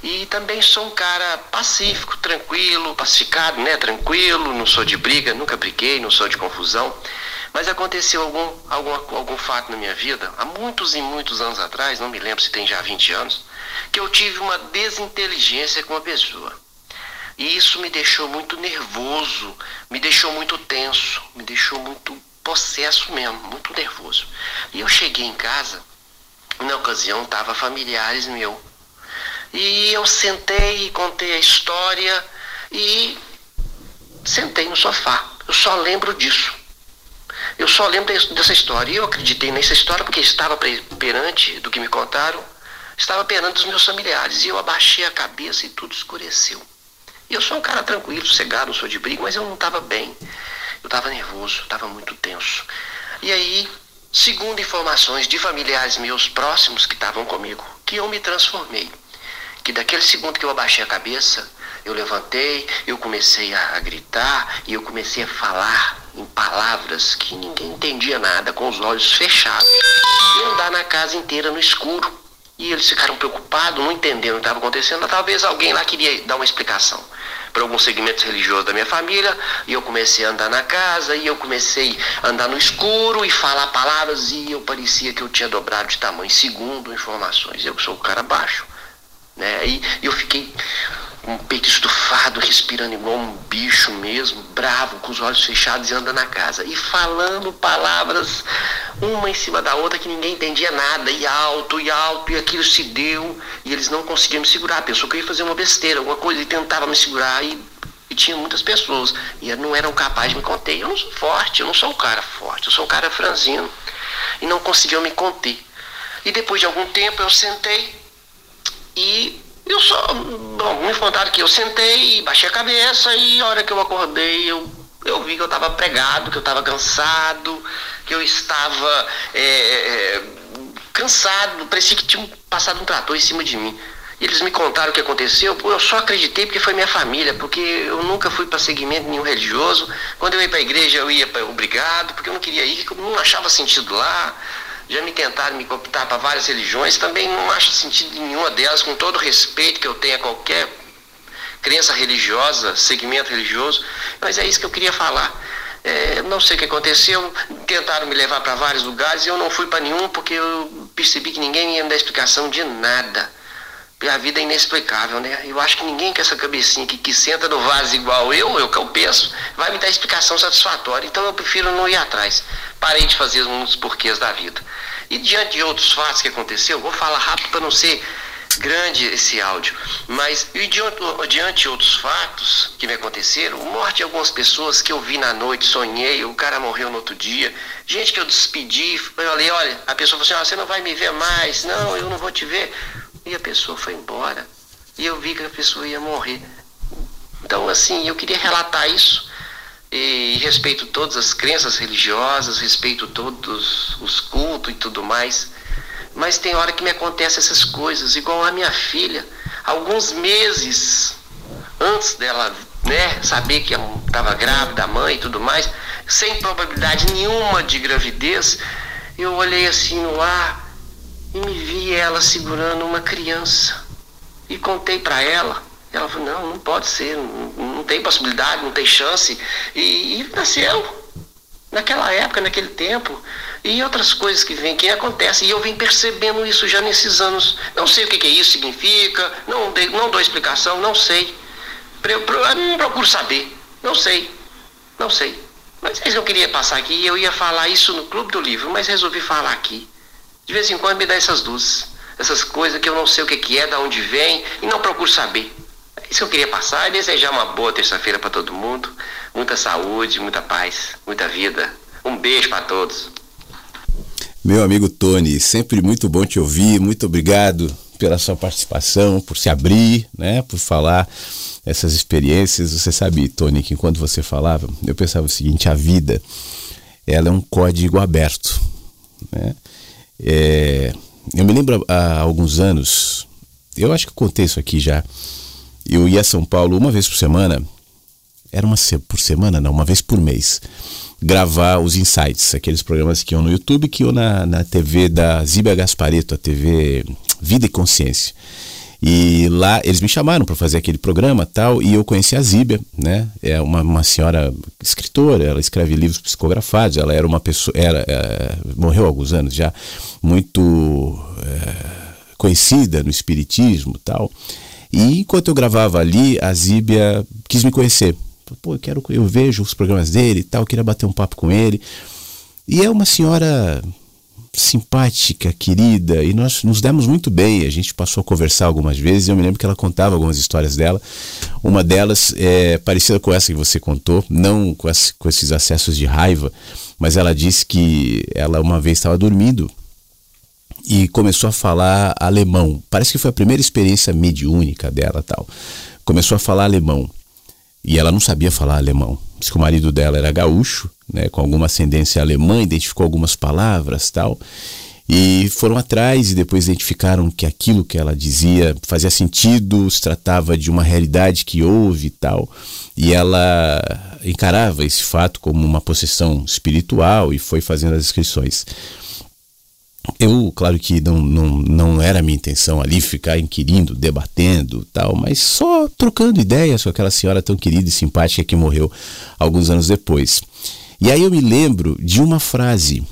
E também sou um cara pacífico, tranquilo, pacificado, né? Tranquilo, não sou de briga, nunca briguei, não sou de confusão. Mas aconteceu algum, algum, algum fato na minha vida, há muitos e muitos anos atrás, não me lembro se tem já 20 anos, que eu tive uma desinteligência com a pessoa. E isso me deixou muito nervoso, me deixou muito tenso, me deixou muito possesso mesmo, muito nervoso. E eu cheguei em casa, na ocasião estavam familiares meus. E eu sentei e contei a história e sentei no sofá. Eu só lembro disso. Eu só lembro dessa história. E eu acreditei nessa história porque estava perante do que me contaram estava penando os meus familiares. E eu abaixei a cabeça e tudo escureceu. E eu sou um cara tranquilo, sossegado, não sou de briga, mas eu não estava bem. Eu estava nervoso, estava muito tenso. E aí, segundo informações de familiares meus próximos que estavam comigo, que eu me transformei. Que daquele segundo que eu abaixei a cabeça, eu levantei, eu comecei a, gritar e eu comecei a falar em palavras que ninguém entendia nada, com os olhos fechados. E andar na casa inteira no escuro. E eles ficaram preocupados, não entenderam o que estava acontecendo. Talvez alguém lá queria dar uma explicação para alguns segmentos religiosos da minha família. E eu comecei a andar na casa, e eu comecei a andar no escuro e falar palavras. E eu parecia que eu tinha dobrado de tamanho, segundo informações. Eu sou um cara baixo. Né? E eu fiquei com o peito estufado, respirando igual um bicho mesmo, bravo, com os olhos fechados e andando na casa. E falando palavras uma em cima da outra que ninguém entendia nada, e alto, e alto, e aquilo se deu, e eles não conseguiam me segurar. A pessoa que ia fazer uma besteira, alguma coisa, e tentava me segurar, e, e tinha muitas pessoas, e não eram capazes de me conter. Eu não sou forte, eu não sou um cara forte, eu sou um cara franzino, e não conseguiam me conter. E depois de algum tempo eu sentei e eu só. Bom, me contaram que eu sentei, baixei a cabeça e a hora que eu acordei eu, eu vi que eu estava pregado, que eu estava cansado, que eu estava é, é, cansado, parecia que tinha passado um trator em cima de mim. E eles me contaram o que aconteceu, eu só acreditei porque foi minha família, porque eu nunca fui para segmento nenhum religioso. Quando eu ia para a igreja, eu ia para obrigado, porque eu não queria ir, porque eu não achava sentido lá já me tentaram me cooptar para várias religiões, também não acho sentido nenhuma delas, com todo o respeito que eu tenho a qualquer crença religiosa, segmento religioso, mas é isso que eu queria falar. É, não sei o que aconteceu, tentaram me levar para vários lugares e eu não fui para nenhum porque eu percebi que ninguém ia me dar explicação de nada. A vida é inexplicável, né? Eu acho que ninguém com essa cabecinha que, que senta no vaso igual eu, eu que eu penso, vai me dar explicação satisfatória. Então eu prefiro não ir atrás. Parei de fazer muitos porquês da vida. E diante de outros fatos que aconteceu, vou falar rápido para não ser grande esse áudio, mas e diante, diante de outros fatos que me aconteceram, morte de algumas pessoas que eu vi na noite, sonhei, o cara morreu no outro dia, gente que eu despedi, eu falei, olha, a pessoa falou assim, ah, você não vai me ver mais, não, eu não vou te ver. E a pessoa foi embora. E eu vi que a pessoa ia morrer. Então, assim, eu queria relatar isso e respeito todas as crenças religiosas, respeito todos os cultos e tudo mais. Mas tem hora que me acontecem essas coisas, igual a minha filha, alguns meses antes dela né, saber que estava grávida, a mãe e tudo mais, sem probabilidade nenhuma de gravidez, eu olhei assim no ar e me vi ela segurando uma criança. E contei para ela. Ela falou, não, não pode ser, não, não tem possibilidade, não tem chance. E, e, nasceu. Naquela época, naquele tempo. E outras coisas que vêm, que acontecem. E eu vim percebendo isso já nesses anos. Não sei o que, que isso significa, não, não dou explicação, não sei. Eu, eu não procuro saber. Não sei. Não sei. Mas eu queria passar aqui eu ia falar isso no Clube do Livro, mas resolvi falar aqui. De vez em quando me dá essas luzes, essas coisas que eu não sei o que, que é, de onde vem e não procuro saber. É isso que eu queria passar e desejar uma boa terça-feira para todo mundo. Muita saúde, muita paz, muita vida. Um beijo para todos. Meu amigo Tony, sempre muito bom te ouvir. Muito obrigado pela sua participação, por se abrir, né, por falar essas experiências. Você sabe, Tony, que enquanto você falava, eu pensava o seguinte: a vida, ela é um código aberto, né? É, eu me lembro há alguns anos, eu acho que contei isso aqui já. Eu ia a São Paulo uma vez por semana, era uma por semana, não, uma vez por mês gravar os insights, aqueles programas que iam no YouTube, que iam na, na TV da Zíbia Gaspareto, a TV Vida e Consciência. E lá eles me chamaram para fazer aquele programa tal, e eu conheci a Zíbia, né? É uma, uma senhora escritora, ela escreve livros psicografados, ela era uma pessoa, era, é, morreu há alguns anos já, muito é, conhecida no espiritismo tal. E enquanto eu gravava ali, a Zíbia quis me conhecer, Pô, eu quero, eu vejo os programas dele e tal, queria bater um papo com ele. E é uma senhora simpática, querida, e nós nos demos muito bem. A gente passou a conversar algumas vezes. E eu me lembro que ela contava algumas histórias dela. Uma delas é parecida com essa que você contou, não com, esse, com esses acessos de raiva, mas ela disse que ela uma vez estava dormindo e começou a falar alemão. Parece que foi a primeira experiência mediúnica dela, tal. Começou a falar alemão. E ela não sabia falar alemão. Diz que o marido dela era gaúcho, né, com alguma ascendência alemã, identificou algumas palavras tal. E foram atrás e depois identificaram que aquilo que ela dizia fazia sentido, se tratava de uma realidade que houve e tal. E ela encarava esse fato como uma possessão espiritual e foi fazendo as inscrições. Eu, claro que não, não, não era minha intenção ali ficar inquirindo, debatendo tal, mas só trocando ideias com aquela senhora tão querida e simpática que morreu alguns anos depois. E aí eu me lembro de uma frase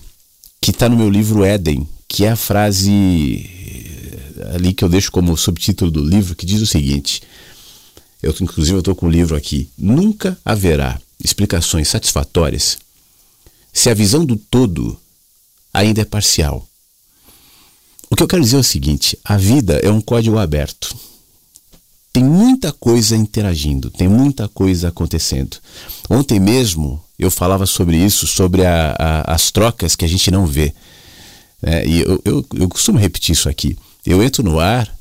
que está no meu livro Éden, que é a frase eh, ali que eu deixo como subtítulo do livro, que diz o seguinte: eu, inclusive eu estou com o livro aqui. Nunca haverá explicações satisfatórias se a visão do todo ainda é parcial. O que eu quero dizer é o seguinte: a vida é um código aberto. Tem muita coisa interagindo, tem muita coisa acontecendo. Ontem mesmo eu falava sobre isso, sobre a, a, as trocas que a gente não vê. É, e eu, eu, eu costumo repetir isso aqui. Eu entro no ar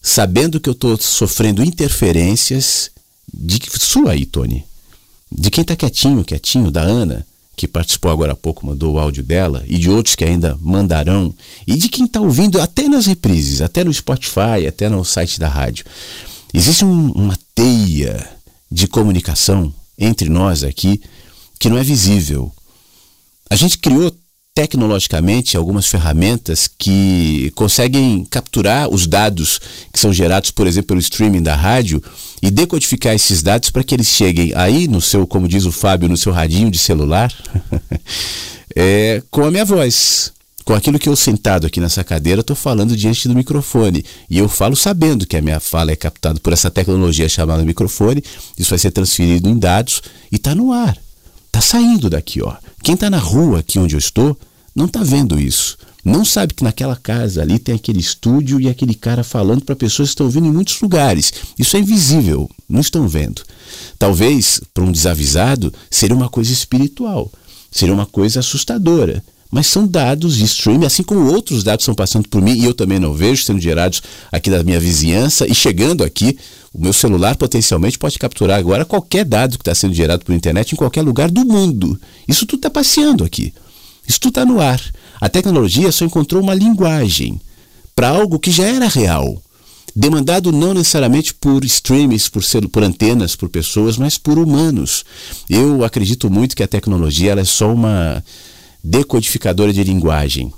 sabendo que eu estou sofrendo interferências de sua aí, Tony. De quem está quietinho, quietinho, da Ana que participou agora há pouco, mandou o áudio dela, e de outros que ainda mandarão, e de quem está ouvindo até nas reprises, até no Spotify, até no site da rádio. Existe um, uma teia de comunicação entre nós aqui que não é visível. A gente criou tecnologicamente algumas ferramentas que conseguem capturar os dados que são gerados, por exemplo, pelo streaming da rádio e decodificar esses dados para que eles cheguem aí no seu, como diz o Fábio, no seu radinho de celular, é, com a minha voz. Com aquilo que eu sentado aqui nessa cadeira estou falando diante do microfone. E eu falo sabendo que a minha fala é captada por essa tecnologia chamada microfone, isso vai ser transferido em dados e está no ar. Está saindo daqui, ó. Quem está na rua aqui onde eu estou não está vendo isso. Não sabe que naquela casa ali tem aquele estúdio e aquele cara falando para pessoas que estão vindo em muitos lugares. Isso é invisível, não estão vendo. Talvez, para um desavisado, seria uma coisa espiritual, seria uma coisa assustadora. Mas são dados de streaming, assim como outros dados estão passando por mim e eu também não vejo, sendo gerados aqui da minha vizinhança e chegando aqui. O meu celular potencialmente pode capturar agora qualquer dado que está sendo gerado por internet em qualquer lugar do mundo. Isso tudo está passeando aqui. Isso tudo está no ar. A tecnologia só encontrou uma linguagem para algo que já era real, demandado não necessariamente por streams, por, por antenas, por pessoas, mas por humanos. Eu acredito muito que a tecnologia é só uma decodificadora de linguagem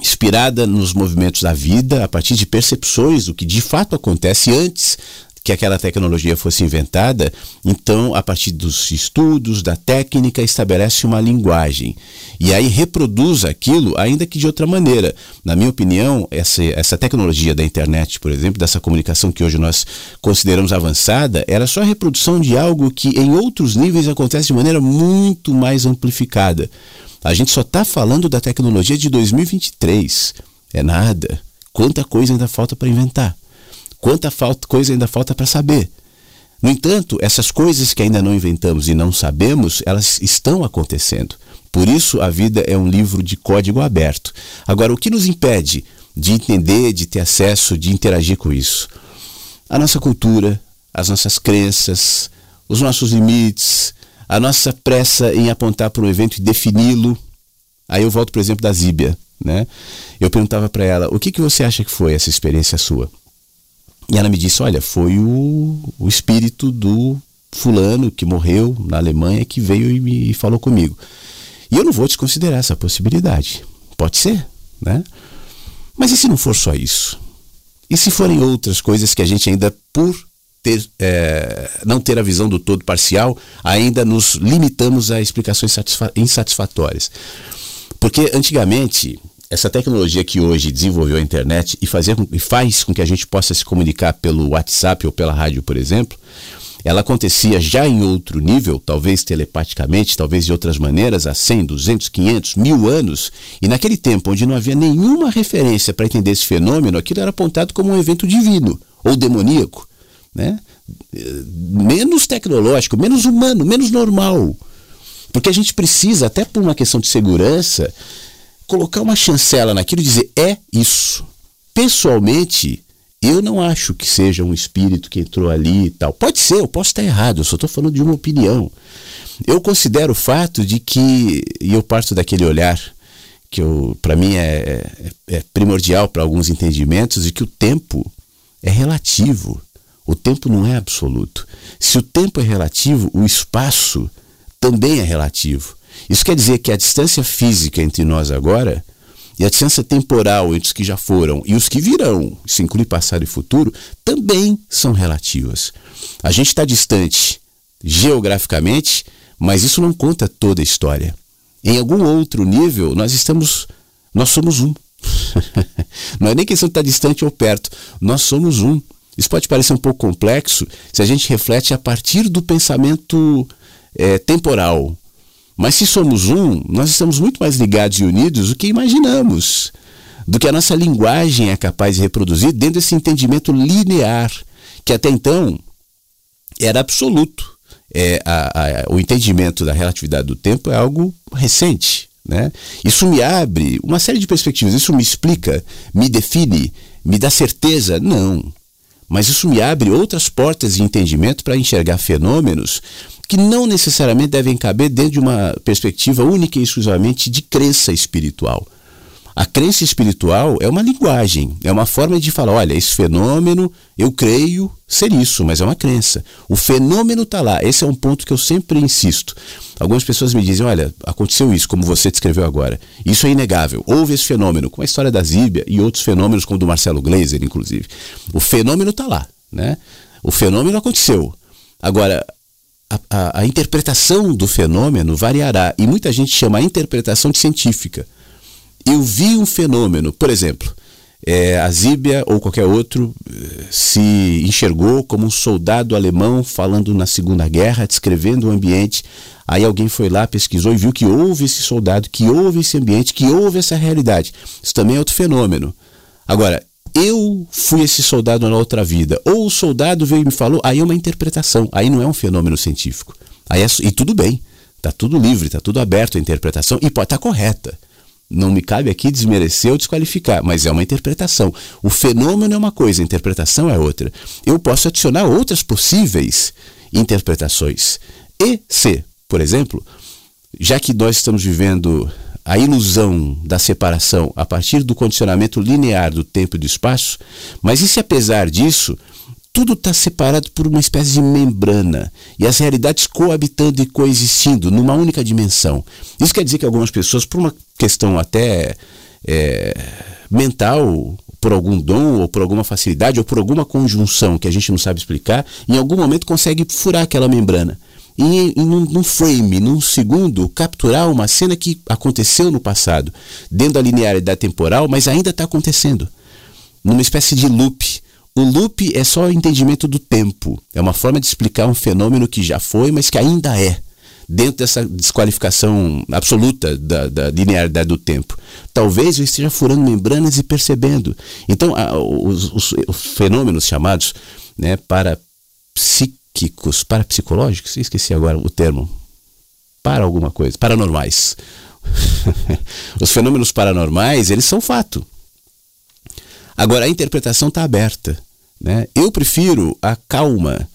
inspirada nos movimentos da vida, a partir de percepções do que de fato acontece antes que aquela tecnologia fosse inventada, então, a partir dos estudos, da técnica, estabelece uma linguagem. E aí reproduz aquilo, ainda que de outra maneira. Na minha opinião, essa, essa tecnologia da internet, por exemplo, dessa comunicação que hoje nós consideramos avançada, era só a reprodução de algo que em outros níveis acontece de maneira muito mais amplificada. A gente só está falando da tecnologia de 2023. É nada. Quanta coisa ainda falta para inventar. Quanta falta, coisa ainda falta para saber. No entanto, essas coisas que ainda não inventamos e não sabemos, elas estão acontecendo. Por isso, a vida é um livro de código aberto. Agora, o que nos impede de entender, de ter acesso, de interagir com isso? A nossa cultura, as nossas crenças, os nossos limites, a nossa pressa em apontar para um evento e defini-lo. Aí eu volto, por exemplo, da Zíbia. Né? Eu perguntava para ela: o que, que você acha que foi essa experiência sua? E ela me disse: Olha, foi o, o espírito do fulano que morreu na Alemanha que veio e me falou comigo. E eu não vou desconsiderar essa possibilidade. Pode ser, né? Mas e se não for só isso? E se forem outras coisas que a gente ainda, por ter, é, não ter a visão do todo parcial, ainda nos limitamos a explicações insatisfatórias? Porque antigamente essa tecnologia que hoje desenvolveu a internet e, fazer, e faz com que a gente possa se comunicar pelo WhatsApp ou pela rádio, por exemplo, ela acontecia já em outro nível, talvez telepaticamente, talvez de outras maneiras, há 100, 200, 500, mil anos, e naquele tempo onde não havia nenhuma referência para entender esse fenômeno, aquilo era apontado como um evento divino ou demoníaco, né? menos tecnológico, menos humano, menos normal. Porque a gente precisa, até por uma questão de segurança, colocar uma chancela naquilo e dizer é isso. Pessoalmente, eu não acho que seja um espírito que entrou ali e tal. Pode ser, eu posso estar errado, eu só estou falando de uma opinião. Eu considero o fato de que, e eu parto daquele olhar que para mim é, é, é primordial para alguns entendimentos, de que o tempo é relativo. O tempo não é absoluto. Se o tempo é relativo, o espaço também é relativo. Isso quer dizer que a distância física entre nós agora e a distância temporal entre os que já foram e os que virão, isso inclui passado e futuro, também são relativas. A gente está distante geograficamente, mas isso não conta toda a história. Em algum outro nível, nós estamos, nós somos um. não é nem questão de estar distante ou perto, nós somos um. Isso pode parecer um pouco complexo se a gente reflete a partir do pensamento é, temporal, mas se somos um, nós estamos muito mais ligados e unidos do que imaginamos, do que a nossa linguagem é capaz de reproduzir dentro desse entendimento linear, que até então era absoluto. É, a, a, o entendimento da relatividade do tempo é algo recente. Né? Isso me abre uma série de perspectivas. Isso me explica, me define, me dá certeza? Não. Mas isso me abre outras portas de entendimento para enxergar fenômenos que não necessariamente devem caber dentro de uma perspectiva única e exclusivamente de crença espiritual. A crença espiritual é uma linguagem, é uma forma de falar: olha, esse fenômeno, eu creio ser isso, mas é uma crença. O fenômeno está lá. Esse é um ponto que eu sempre insisto. Algumas pessoas me dizem: olha, aconteceu isso, como você descreveu agora. Isso é inegável. Houve esse fenômeno, como a história da Zíbia e outros fenômenos, como o do Marcelo Gleiser, inclusive. O fenômeno está lá. Né? O fenômeno aconteceu. Agora, a, a, interpretação do fenômeno variará e muita gente chama a interpretação de científica. Eu vi um fenômeno, por exemplo, é, a Zíbia ou qualquer outro eh, se enxergou como um soldado alemão falando na Segunda Guerra, descrevendo o ambiente. Aí alguém foi lá, pesquisou e viu que houve esse soldado, que houve esse ambiente, que houve essa realidade. Isso também é outro fenômeno. Agora, eu fui esse soldado na outra vida, ou o soldado veio e me falou, aí é uma interpretação, aí não é um fenômeno científico. Aí é, e tudo bem, está tudo livre, está tudo aberto à interpretação e pode estar tá correta. Não me cabe aqui desmerecer ou desqualificar, mas é uma interpretação. O fenômeno é uma coisa, a interpretação é outra. Eu posso adicionar outras possíveis interpretações. E se, por exemplo, já que nós estamos vivendo a ilusão da separação a partir do condicionamento linear do tempo e do espaço, mas e se apesar disso, tudo está separado por uma espécie de membrana e as realidades coabitando e coexistindo numa única dimensão. Isso quer dizer que algumas pessoas, por uma questão até é, mental, por algum dom, ou por alguma facilidade, ou por alguma conjunção que a gente não sabe explicar, em algum momento consegue furar aquela membrana. E, e num, num frame, num segundo, capturar uma cena que aconteceu no passado, dentro da linearidade temporal, mas ainda está acontecendo. Numa espécie de loop. O loop é só o entendimento do tempo. É uma forma de explicar um fenômeno que já foi, mas que ainda é dentro dessa desqualificação absoluta da, da linearidade do tempo. Talvez eu esteja furando membranas e percebendo. Então, a, os, os, os, fenômenos chamados né, parapsíquicos, parapsicológicos, esqueci agora o termo, para alguma coisa, paranormais. os fenômenos paranormais, eles são fato. Agora, a interpretação está aberta. Né? Eu prefiro a calma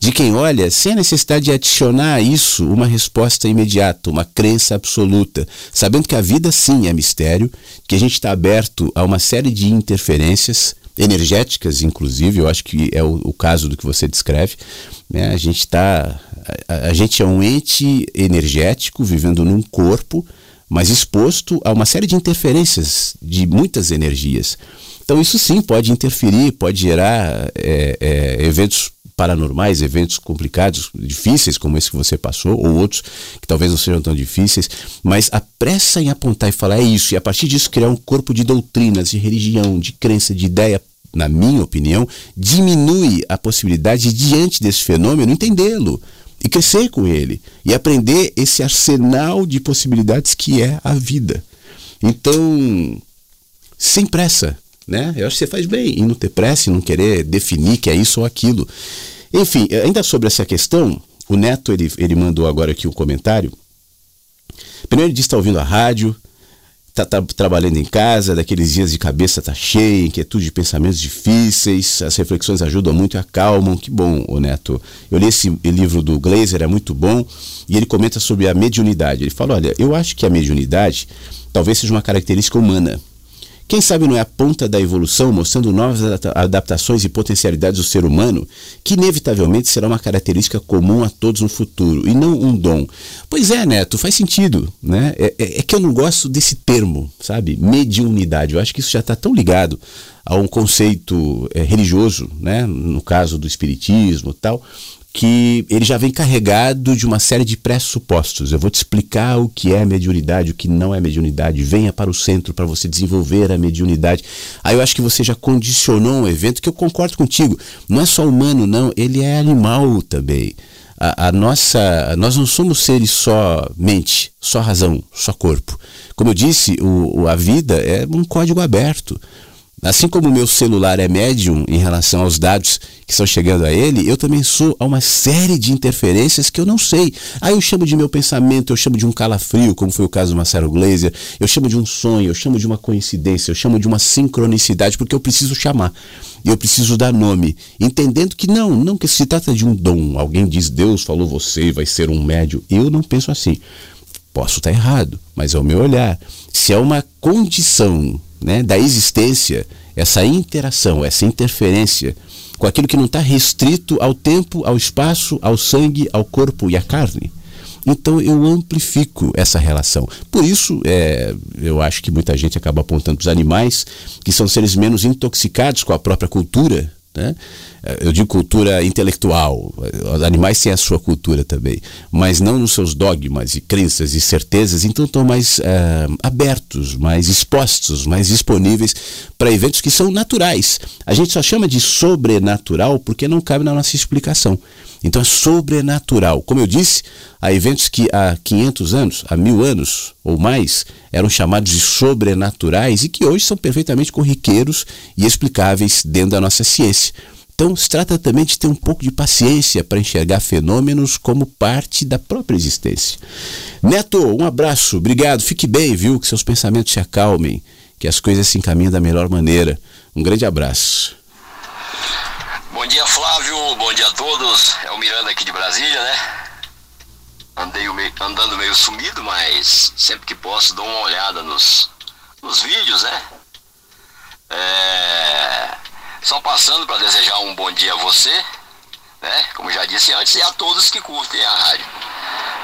de quem olha sem a necessidade de adicionar a isso uma resposta imediata, uma crença absoluta, sabendo que a vida sim é mistério, que a gente está aberto a uma série de interferências energéticas, inclusive, eu acho que é o, o caso do que você descreve. Né? A gente está, a, a gente é um ente energético vivendo num corpo, mas exposto a uma série de interferências de muitas energias. Então isso sim pode interferir, pode gerar é, é, eventos paranormais, eventos complicados, difíceis, como esse que você passou, ou outros que talvez não sejam tão difíceis, mas a pressa em apontar e falar é isso, e a partir disso criar um corpo de doutrinas, de religião, de crença, de ideia, na minha opinião, diminui a possibilidade de, diante desse fenômeno, entendê-lo e crescer com ele e aprender esse arsenal de possibilidades que é a vida. Então, sem pressa, né? Eu acho que você faz bem em não ter pressa, em não querer definir que é isso ou aquilo. Enfim, ainda sobre essa questão, o Neto ele, ele mandou agora aqui um comentário. Primeiro ele disse que está ouvindo a rádio, está tá trabalhando em casa, daqueles dias de cabeça tá cheia, inquietude de pensamentos difíceis, as reflexões ajudam muito e acalmam. Que bom, o Neto. Eu li esse livro do Glazer, é muito bom, e ele comenta sobre a mediunidade. Ele fala: olha, eu acho que a mediunidade talvez seja uma característica humana. Quem sabe não é a ponta da evolução mostrando novas adaptações e potencialidades do ser humano, que inevitavelmente será uma característica comum a todos no futuro, e não um dom. Pois é, Neto, faz sentido. Né? É, é, é que eu não gosto desse termo, sabe? Mediunidade. Eu acho que isso já está tão ligado a um conceito é, religioso, né? no caso do espiritismo tal, que ele já vem carregado de uma série de pressupostos. Eu vou te explicar o que é mediunidade, o que não é mediunidade. Venha para o centro para você desenvolver a mediunidade. Aí eu acho que você já condicionou um evento que eu concordo contigo. Não é só humano, não, ele é animal também. A, a nossa, nós não somos seres só mente, só razão, só corpo. Como eu disse, o, a vida é um código aberto. Assim como o meu celular é médium em relação aos dados que estão chegando a ele, eu também sou a uma série de interferências que eu não sei. Aí eu chamo de meu pensamento, eu chamo de um calafrio, como foi o caso do Marcelo Glazer, eu chamo de um sonho, eu chamo de uma coincidência, eu chamo de uma sincronicidade, porque eu preciso chamar. Eu preciso dar nome, entendendo que não, não que se trata de um dom. Alguém diz, Deus falou você vai ser um médium. Eu não penso assim. Posso estar errado, mas é o meu olhar. Se é uma condição né, da existência, essa interação, essa interferência com aquilo que não está restrito ao tempo, ao espaço, ao sangue, ao corpo e à carne. Então eu amplifico essa relação. Por isso, é, eu acho que muita gente acaba apontando para os animais, que são seres menos intoxicados com a própria cultura né? Eu digo cultura intelectual, os animais têm a sua cultura também, mas não nos seus dogmas e crenças e certezas, então estão mais é, abertos, mais expostos, mais disponíveis para eventos que são naturais. A gente só chama de sobrenatural porque não cabe na nossa explicação. Então é sobrenatural. Como eu disse, há eventos que há 500 anos, há mil anos ou mais, eram chamados de sobrenaturais e que hoje são perfeitamente corriqueiros e explicáveis dentro da nossa ciência. Então se trata também de ter um pouco de paciência para enxergar fenômenos como parte da própria existência. Neto, um abraço, obrigado, fique bem, viu? Que seus pensamentos se acalmem, que as coisas se encaminhem da melhor maneira. Um grande abraço. Bom dia, Flávio. Bom dia a todos. É o Miranda aqui de Brasília, né? Andei meio, andando meio sumido, mas sempre que posso dou uma olhada nos, nos vídeos, né? É, só passando para desejar um bom dia a você, né? Como já disse antes, e a todos que curtem a rádio.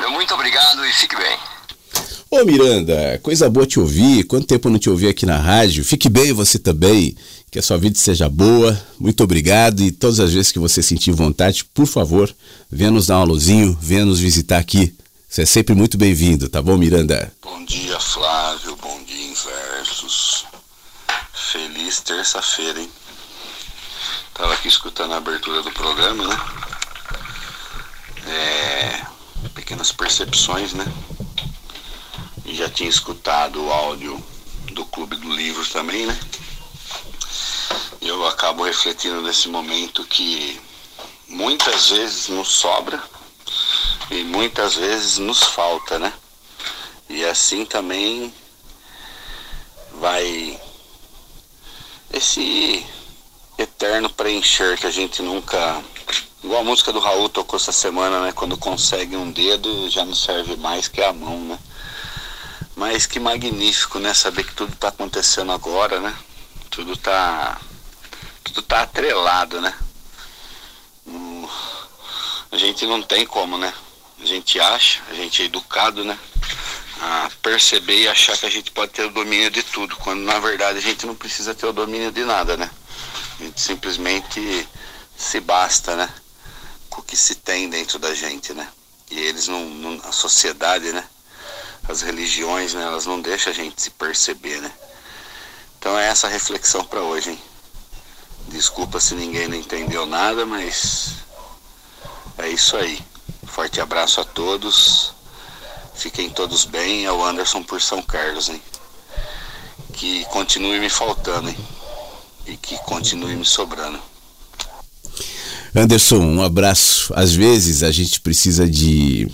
Meu muito obrigado e fique bem. Ô Miranda, coisa boa te ouvir. Quanto tempo eu não te ouvi aqui na rádio? Fique bem você também. Que a sua vida seja boa. Muito obrigado. E todas as vezes que você sentir vontade, por favor, venha nos dar um alôzinho, venha nos visitar aqui. Você é sempre muito bem-vindo, tá bom, Miranda? Bom dia, Flávio. Bom dia, Inversos. Feliz terça-feira, hein? Tava aqui escutando a abertura do programa, né? É, pequenas percepções, né? E já tinha escutado o áudio do Clube do Livro também, né? Eu acabo refletindo nesse momento que muitas vezes nos sobra e muitas vezes nos falta, né? E assim também vai esse eterno preencher que a gente nunca. Igual a música do Raul tocou essa semana, né? Quando consegue um dedo já não serve mais que a mão, né? Mas que magnífico, né? Saber que tudo está acontecendo agora, né? Tudo tá. Tudo tá atrelado, né? A gente não tem como, né? A gente acha, a gente é educado, né? A perceber e achar que a gente pode ter o domínio de tudo, quando na verdade a gente não precisa ter o domínio de nada, né? A gente simplesmente se basta, né? Com o que se tem dentro da gente, né? E eles não, não a sociedade, né? As religiões, né? Elas não deixam a gente se perceber, né? Então é essa reflexão para hoje, hein? Desculpa se ninguém não entendeu nada, mas é isso aí. Forte abraço a todos. Fiquem todos bem. É o Anderson por São Carlos, hein? Que continue me faltando, hein? E que continue me sobrando. Anderson, um abraço. Às vezes a gente precisa de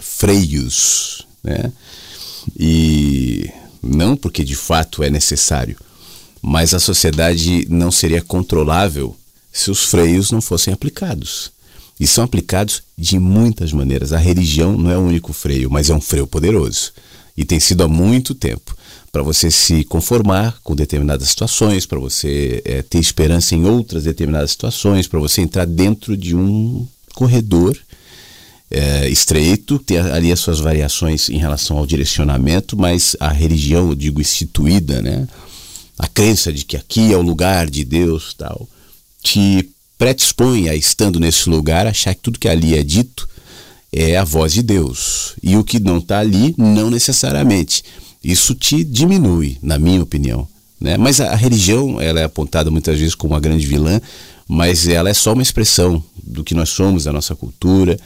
freios, né? E não porque de fato é necessário, mas a sociedade não seria controlável se os freios não fossem aplicados. E são aplicados de muitas maneiras. A religião não é o único freio, mas é um freio poderoso. E tem sido há muito tempo para você se conformar com determinadas situações, para você é, ter esperança em outras determinadas situações, para você entrar dentro de um corredor é, estreito, ter ali as suas variações em relação ao direcionamento, mas a religião, eu digo instituída, né? A crença de que aqui é o lugar de Deus, tal, te predispõe a estando nesse lugar achar que tudo que ali é dito é a voz de Deus e o que não está ali não necessariamente. Isso te diminui, na minha opinião. Né? Mas a, a religião ela é apontada muitas vezes como uma grande vilã, mas ela é só uma expressão do que nós somos, da nossa cultura,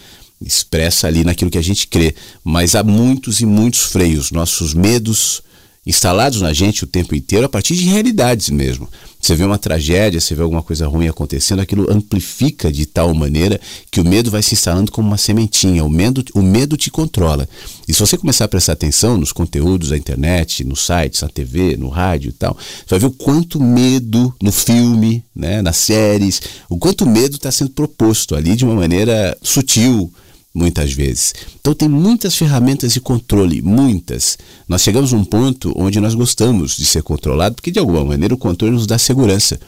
expressa ali naquilo que a gente crê. Mas há muitos e muitos freios, nossos medos instalados na gente o tempo inteiro a partir de realidades mesmo. Você vê uma tragédia, você vê alguma coisa ruim acontecendo, aquilo amplifica de tal maneira que o medo vai se instalando como uma sementinha. O medo, o medo te controla. E se você começar a prestar atenção nos conteúdos da internet, nos sites, na TV, no rádio e tal, você vai ver o quanto medo no filme, né, nas séries, o quanto medo está sendo proposto ali de uma maneira sutil, muitas vezes. Então tem muitas ferramentas de controle, muitas. Nós chegamos a um ponto onde nós gostamos de ser controlado, porque de alguma maneira o controle nos dá segurança.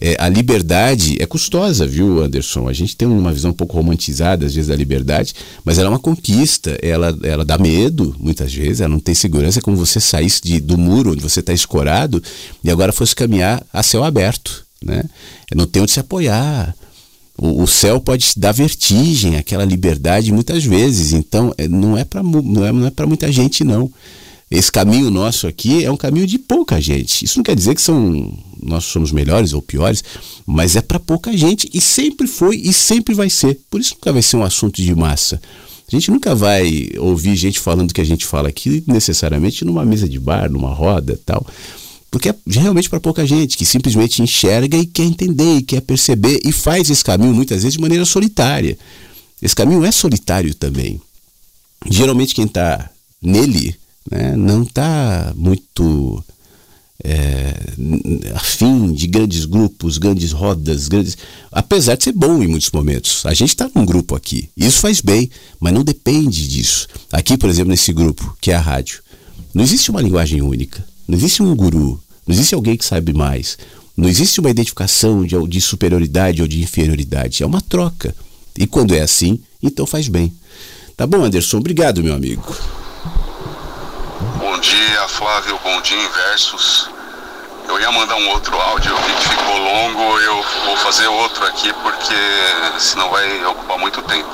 É, a liberdade é custosa, viu, Anderson? A gente tem uma visão um pouco romantizada, às vezes, da liberdade, mas ela é uma conquista, ela, ela dá medo, muitas vezes, ela não tem segurança, é como você saísse de, do muro onde você está escorado e agora fosse caminhar a céu aberto. Né? Não tem onde se apoiar, o, céu pode dar vertigem, aquela liberdade muitas vezes. Então, é, não é para não é, não é muita gente não. Esse caminho nosso aqui é um caminho de pouca gente. Isso não quer dizer que são nós somos melhores ou piores, mas é para pouca gente e sempre foi e sempre vai ser. Por isso nunca vai ser um assunto de massa. A gente nunca vai ouvir gente falando o que a gente fala aqui necessariamente numa mesa de bar, numa roda, tal. Porque é realmente para pouca gente que simplesmente enxerga e quer entender, e quer perceber e faz esse caminho muitas vezes de maneira solitária. Esse caminho é solitário também. Geralmente quem está nele né, não está muito é, afim de grandes grupos, grandes rodas, grandes. Apesar de ser bom em muitos momentos. A gente está num grupo aqui. Isso faz bem, mas não depende disso. Aqui, por exemplo, nesse grupo, que é a rádio, não existe uma linguagem única. Não existe um guru, não existe alguém que sabe mais. Não existe uma identificação de, de superioridade ou de inferioridade. É uma troca. E quando é assim, então faz bem. Tá bom, Anderson? Obrigado, meu amigo. dia, Flávio. Bom dia, Inversos. Eu ia mandar um outro áudio, eu vi que ficou longo, eu vou fazer outro aqui porque senão vai ocupar muito tempo.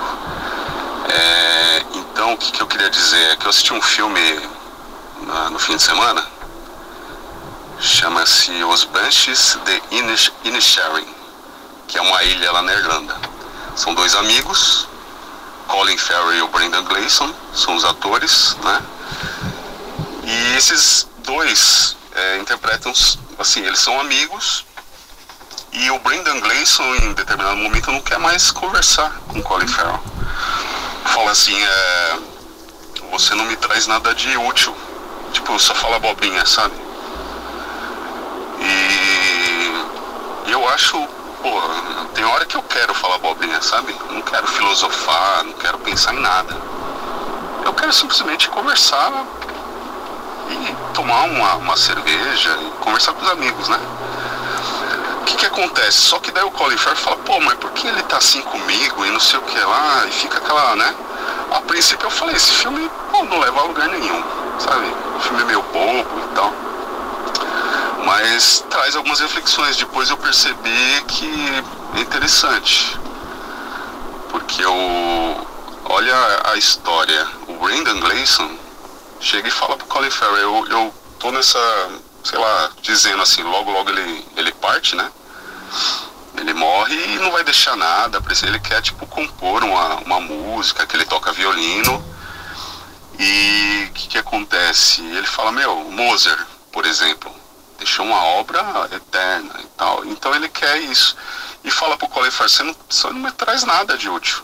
É, então, o que, que, eu queria dizer é que eu assisti um filme na, no fim de semana, chama-se Os Banshees de Inisherin, que é uma ilha lá na Irlanda. São dois amigos, Colin Farrell e o Brendan Gleeson, são os atores, né? E esses dois é, interpretam, assim, eles são amigos e o Brendan Gleeson, em determinado momento, não quer mais conversar com Colin Farrell. Fala assim, é, você não me traz nada de útil. Tipo, só fala bobinha, sabe? E eu acho, pô, tem hora que eu quero falar bobinha, sabe? Não quero filosofar, não quero pensar em nada. Eu quero simplesmente conversar e tomar uma, uma cerveja e conversar com os amigos, né? O que que acontece? Só que daí o Colin Farrell fala, pô, mas por que ele tá assim comigo e não sei o que lá? E fica aquela, né? A princípio eu falei, esse filme pô, não leva a lugar nenhum, sabe? O filme é meio bobo e tal. Mas traz algumas reflexões. Depois eu percebi que é interessante. Porque o. Olha a história. O Brendan Gleeson chega e fala pro Colin Farrell, eu, eu tô nessa, sei lá, dizendo assim, logo logo ele, ele parte, né? Ele morre e não vai deixar nada, ele quer tipo compor uma, uma música, que ele toca violino. E o que, que acontece? Ele fala, meu, Mozart, por exemplo, deixou uma obra eterna e tal. Então ele quer isso. E fala pro Colin Farrell, você não, você não me traz nada de útil.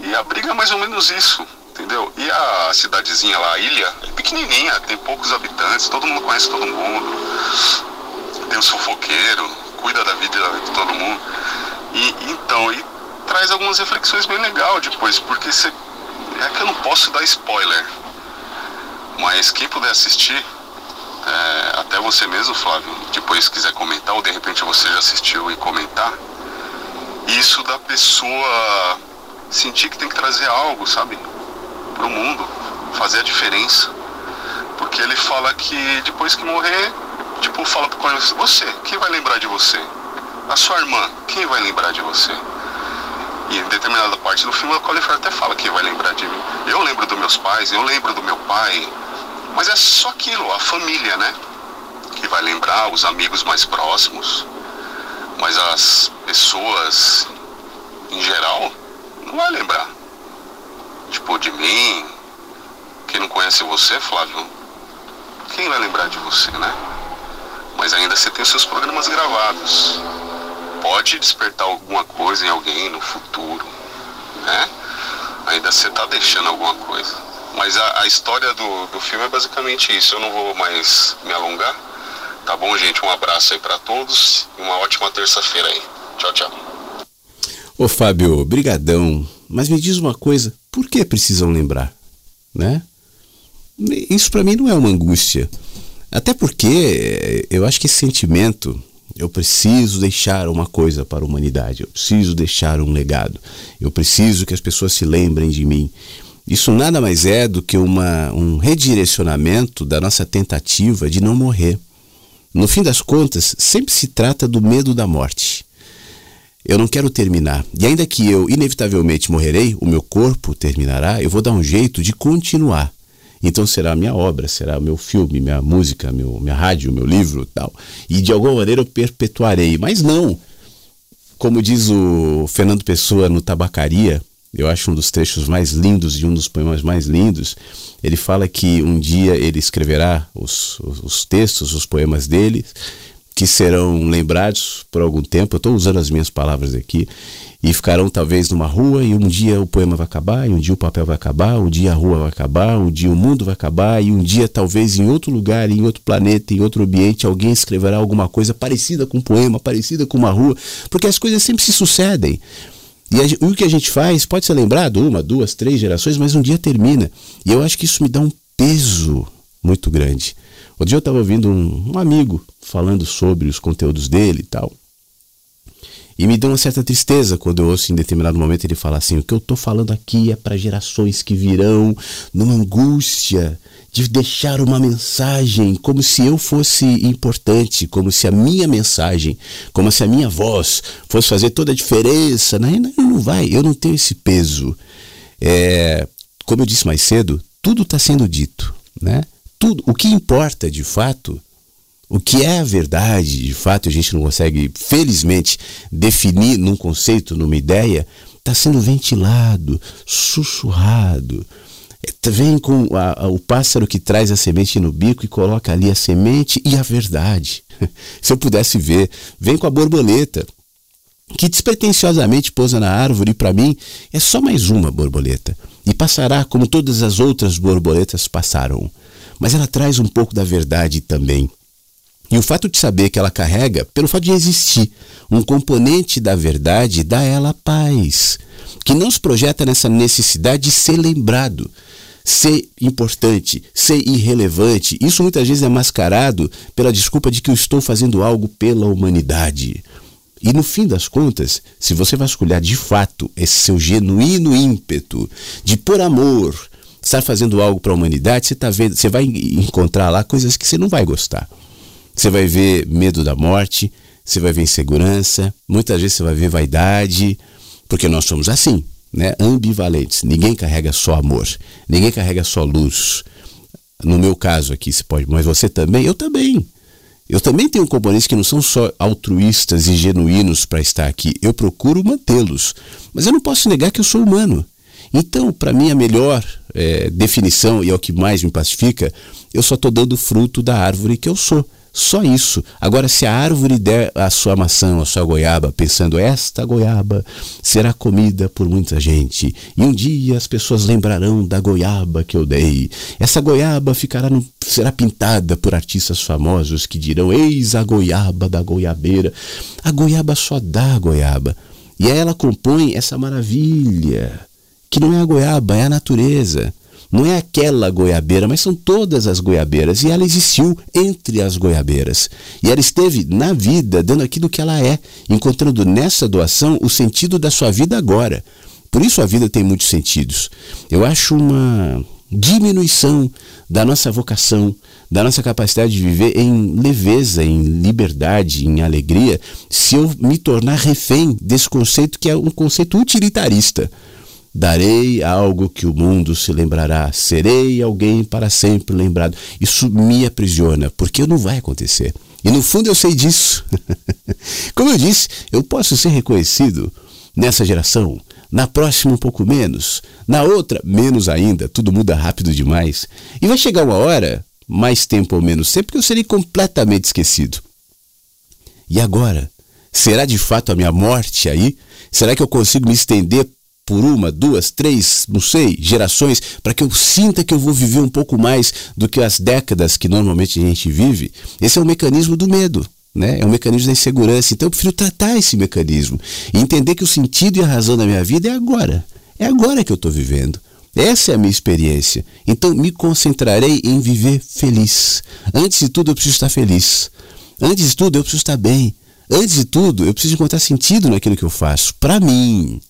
E a briga é mais ou menos isso entendeu? E a cidadezinha lá, a ilha, é pequenininha, tem poucos habitantes, todo mundo conhece todo mundo. Tem um sufoqueiro, cuida da vida de todo mundo. E então, e traz algumas reflexões bem legal depois, porque você é que eu não posso dar spoiler. Mas quem puder assistir, é, até você mesmo, Flávio, depois quiser comentar, ou de repente você já assistiu e comentar, isso da pessoa sentir que tem que trazer algo, sabe? para o mundo, fazer a diferença. Porque ele fala que depois que morrer, tipo, fala pro Corinthians, você, quem vai lembrar de você? A sua irmã, quem vai lembrar de você? E em determinada parte do filme, o Colin até fala quem vai lembrar de mim. Eu lembro dos meus pais, eu lembro do meu pai, mas é só aquilo, a família, né? Que vai lembrar, os amigos mais próximos. Mas as pessoas, em geral, não vai lembrar tipo, de mim, quem não conhece você, Flávio, quem vai lembrar de você, né? Mas ainda você tem os seus programas gravados. Pode despertar alguma coisa em alguém no futuro, né? Ainda você tá deixando alguma coisa. Mas a, a história do, do filme é basicamente isso. Eu não vou mais me alongar. Tá bom, gente? Um abraço aí para todos e uma ótima terça-feira aí. Tchau, tchau. Ô Fábio, brigadão. Mas me diz uma coisa, por que precisam lembrar? Né? Isso para mim não é uma angústia. Até porque eh, eu acho que esse sentimento, eu preciso deixar uma coisa para a humanidade, eu preciso deixar um legado, eu preciso que as pessoas se lembrem de mim. Isso nada mais é do que uma, um redirecionamento da nossa tentativa de não morrer. No fim das contas, sempre se trata do medo da morte. Eu não quero terminar. E ainda que eu inevitavelmente morrerei, o meu corpo terminará, eu vou dar um jeito de continuar. Então será a minha obra, será o meu filme, minha música, meu, minha rádio, meu livro tal. E de alguma maneira eu perpetuarei. Mas não. Como diz o Fernando Pessoa no Tabacaria, eu acho um dos trechos mais lindos e um dos poemas mais lindos. Ele fala que um dia ele escreverá os, os, os textos, os poemas dele, que serão lembrados por algum tempo, eu estou usando as minhas palavras aqui, e ficarão talvez numa rua, e um dia o poema vai acabar, e um dia o papel vai acabar, um dia a rua vai acabar, um dia o mundo vai acabar, e um dia talvez em outro lugar, em outro planeta, em outro ambiente, alguém escreverá alguma coisa parecida com um poema, parecida com uma rua, porque as coisas sempre se sucedem. E a, o que a gente faz pode ser lembrado uma, duas, três gerações, mas um dia termina. E eu acho que isso me dá um peso muito grande. Outro dia eu estava ouvindo um, um amigo falando sobre os conteúdos dele e tal. E me deu uma certa tristeza quando eu ouço em determinado momento ele falar assim: o que eu estou falando aqui é para gerações que virão numa angústia de deixar uma mensagem como se eu fosse importante, como se a minha mensagem, como se a minha voz fosse fazer toda a diferença. Não, não vai, eu não tenho esse peso. É, como eu disse mais cedo, tudo está sendo dito, né? Tudo, o que importa de fato o que é a verdade, de fato, a gente não consegue, felizmente, definir num conceito, numa ideia, está sendo ventilado, sussurrado. É, vem com a, a, o pássaro que traz a semente no bico e coloca ali a semente e a verdade. Se eu pudesse ver, vem com a borboleta, que despretensiosamente pousa na árvore e para mim é só mais uma borboleta. E passará como todas as outras borboletas passaram. Mas ela traz um pouco da verdade também. E o fato de saber que ela carrega, pelo fato de existir, um componente da verdade, dá a ela paz, que não se projeta nessa necessidade de ser lembrado, ser importante, ser irrelevante. Isso muitas vezes é mascarado pela desculpa de que eu estou fazendo algo pela humanidade. E no fim das contas, se você vasculhar de fato esse seu genuíno ímpeto de por amor estar fazendo algo para a humanidade, você, tá vendo, você vai encontrar lá coisas que você não vai gostar. Você vai ver medo da morte, você vai ver insegurança, muitas vezes você vai ver vaidade, porque nós somos assim, né? Ambivalentes. Ninguém carrega só amor, ninguém carrega só luz. No meu caso aqui, você pode, mas você também, eu também. Eu também tenho componentes que não são só altruístas e genuínos para estar aqui. Eu procuro mantê-los. Mas eu não posso negar que eu sou humano. Então, para mim, a melhor é, definição, e é o que mais me pacifica, eu só estou dando fruto da árvore que eu sou. Só isso. Agora, se a árvore der a sua maçã, a sua goiaba, pensando esta goiaba será comida por muita gente, e um dia as pessoas lembrarão da goiaba que eu dei. Essa goiaba ficará no, será pintada por artistas famosos que dirão: Eis a goiaba da goiabeira. A goiaba só dá a goiaba. E ela compõe essa maravilha, que não é a goiaba, é a natureza. Não é aquela goiabeira, mas são todas as goiabeiras. E ela existiu entre as goiabeiras. E ela esteve na vida, dando aquilo que ela é, encontrando nessa doação o sentido da sua vida agora. Por isso a vida tem muitos sentidos. Eu acho uma diminuição da nossa vocação, da nossa capacidade de viver em leveza, em liberdade, em alegria, se eu me tornar refém desse conceito que é um conceito utilitarista. Darei algo que o mundo se lembrará, serei alguém para sempre lembrado. Isso me aprisiona, porque não vai acontecer. E no fundo eu sei disso. Como eu disse, eu posso ser reconhecido nessa geração, na próxima um pouco menos, na outra menos ainda, tudo muda rápido demais. E vai chegar uma hora, mais tempo ou menos tempo, que eu serei completamente esquecido. E agora? Será de fato a minha morte aí? Será que eu consigo me estender por uma, duas, três, não sei, gerações, para que eu sinta que eu vou viver um pouco mais do que as décadas que normalmente a gente vive. Esse é o mecanismo do medo. Né? É um mecanismo da insegurança. Então eu prefiro tratar esse mecanismo e entender que o sentido e a razão da minha vida é agora. É agora que eu estou vivendo. Essa é a minha experiência. Então me concentrarei em viver feliz. Antes de tudo, eu preciso estar feliz. Antes de tudo, eu preciso estar bem. Antes de tudo, eu preciso encontrar sentido naquilo que eu faço. Para mim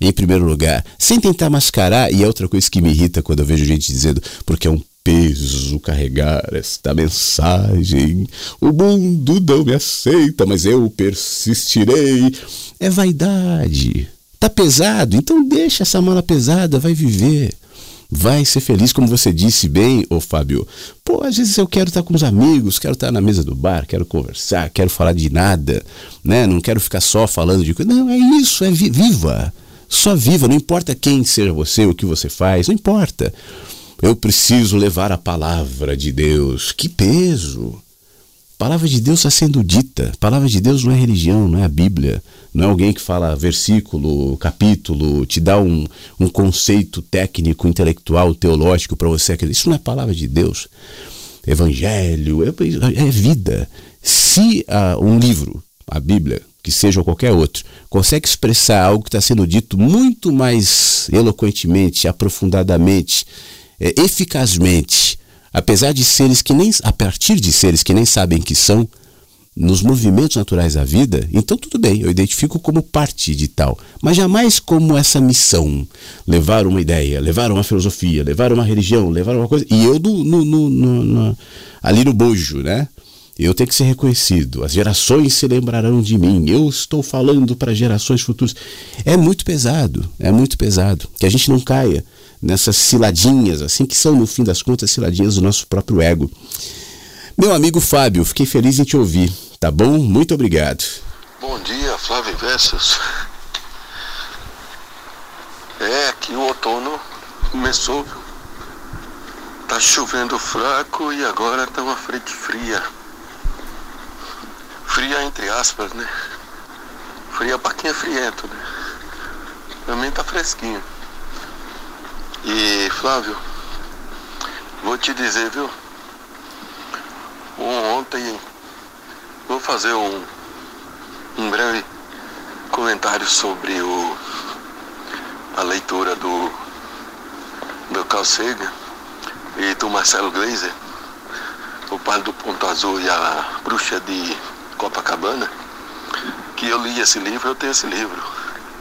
em primeiro lugar, sem tentar mascarar, e é outra coisa que me irrita quando eu vejo gente dizendo, porque é um peso carregar esta mensagem. O mundo não me aceita, mas eu persistirei. É vaidade. Tá pesado, então deixa essa mala pesada, vai viver. Vai ser feliz, como você disse bem, ô Fábio. Pô, às vezes eu quero estar com os amigos, quero estar na mesa do bar, quero conversar, quero falar de nada, né? Não quero ficar só falando de coisa. Não, é isso, é vi viva. Só viva, não importa quem seja você, o que você faz, não importa. Eu preciso levar a palavra de Deus. Que peso! A palavra de Deus está sendo dita. A palavra de Deus não é religião, não é a Bíblia. Não é alguém que fala versículo, capítulo, te dá um, um conceito técnico, intelectual, teológico para você. Isso não é palavra de Deus. Evangelho é, é vida. Se uh, um livro, a Bíblia, que seja ou qualquer outro, consegue expressar algo que está sendo dito muito mais eloquentemente, aprofundadamente, é, eficazmente, apesar de seres que nem, a partir de seres que nem sabem que são, nos movimentos naturais da vida, então tudo bem, eu identifico como parte de tal, mas jamais como essa missão, levar uma ideia, levar uma filosofia, levar uma religião, levar uma coisa, e eu no, no, no, ali no bojo, né? Eu tenho que ser reconhecido, as gerações se lembrarão de mim, eu estou falando para gerações futuras. É muito pesado, é muito pesado, que a gente não caia nessas ciladinhas, assim, que são, no fim das contas, ciladinhas do nosso próprio ego. Meu amigo Fábio, fiquei feliz em te ouvir. Tá bom? Muito obrigado. Bom dia, Flávio Versos. É, que o outono começou. Tá chovendo fraco e agora tá uma frente fria. Fria entre aspas, né? Fria pra quem é friento, né? Também tá fresquinho. E Flávio, vou te dizer, viu? Ontem vou fazer um, um breve comentário sobre o, a leitura do, do Carl Sagan e do Marcelo Gleiser, o pai do Ponto Azul e a Bruxa de Copacabana, que eu li esse livro, eu tenho esse livro.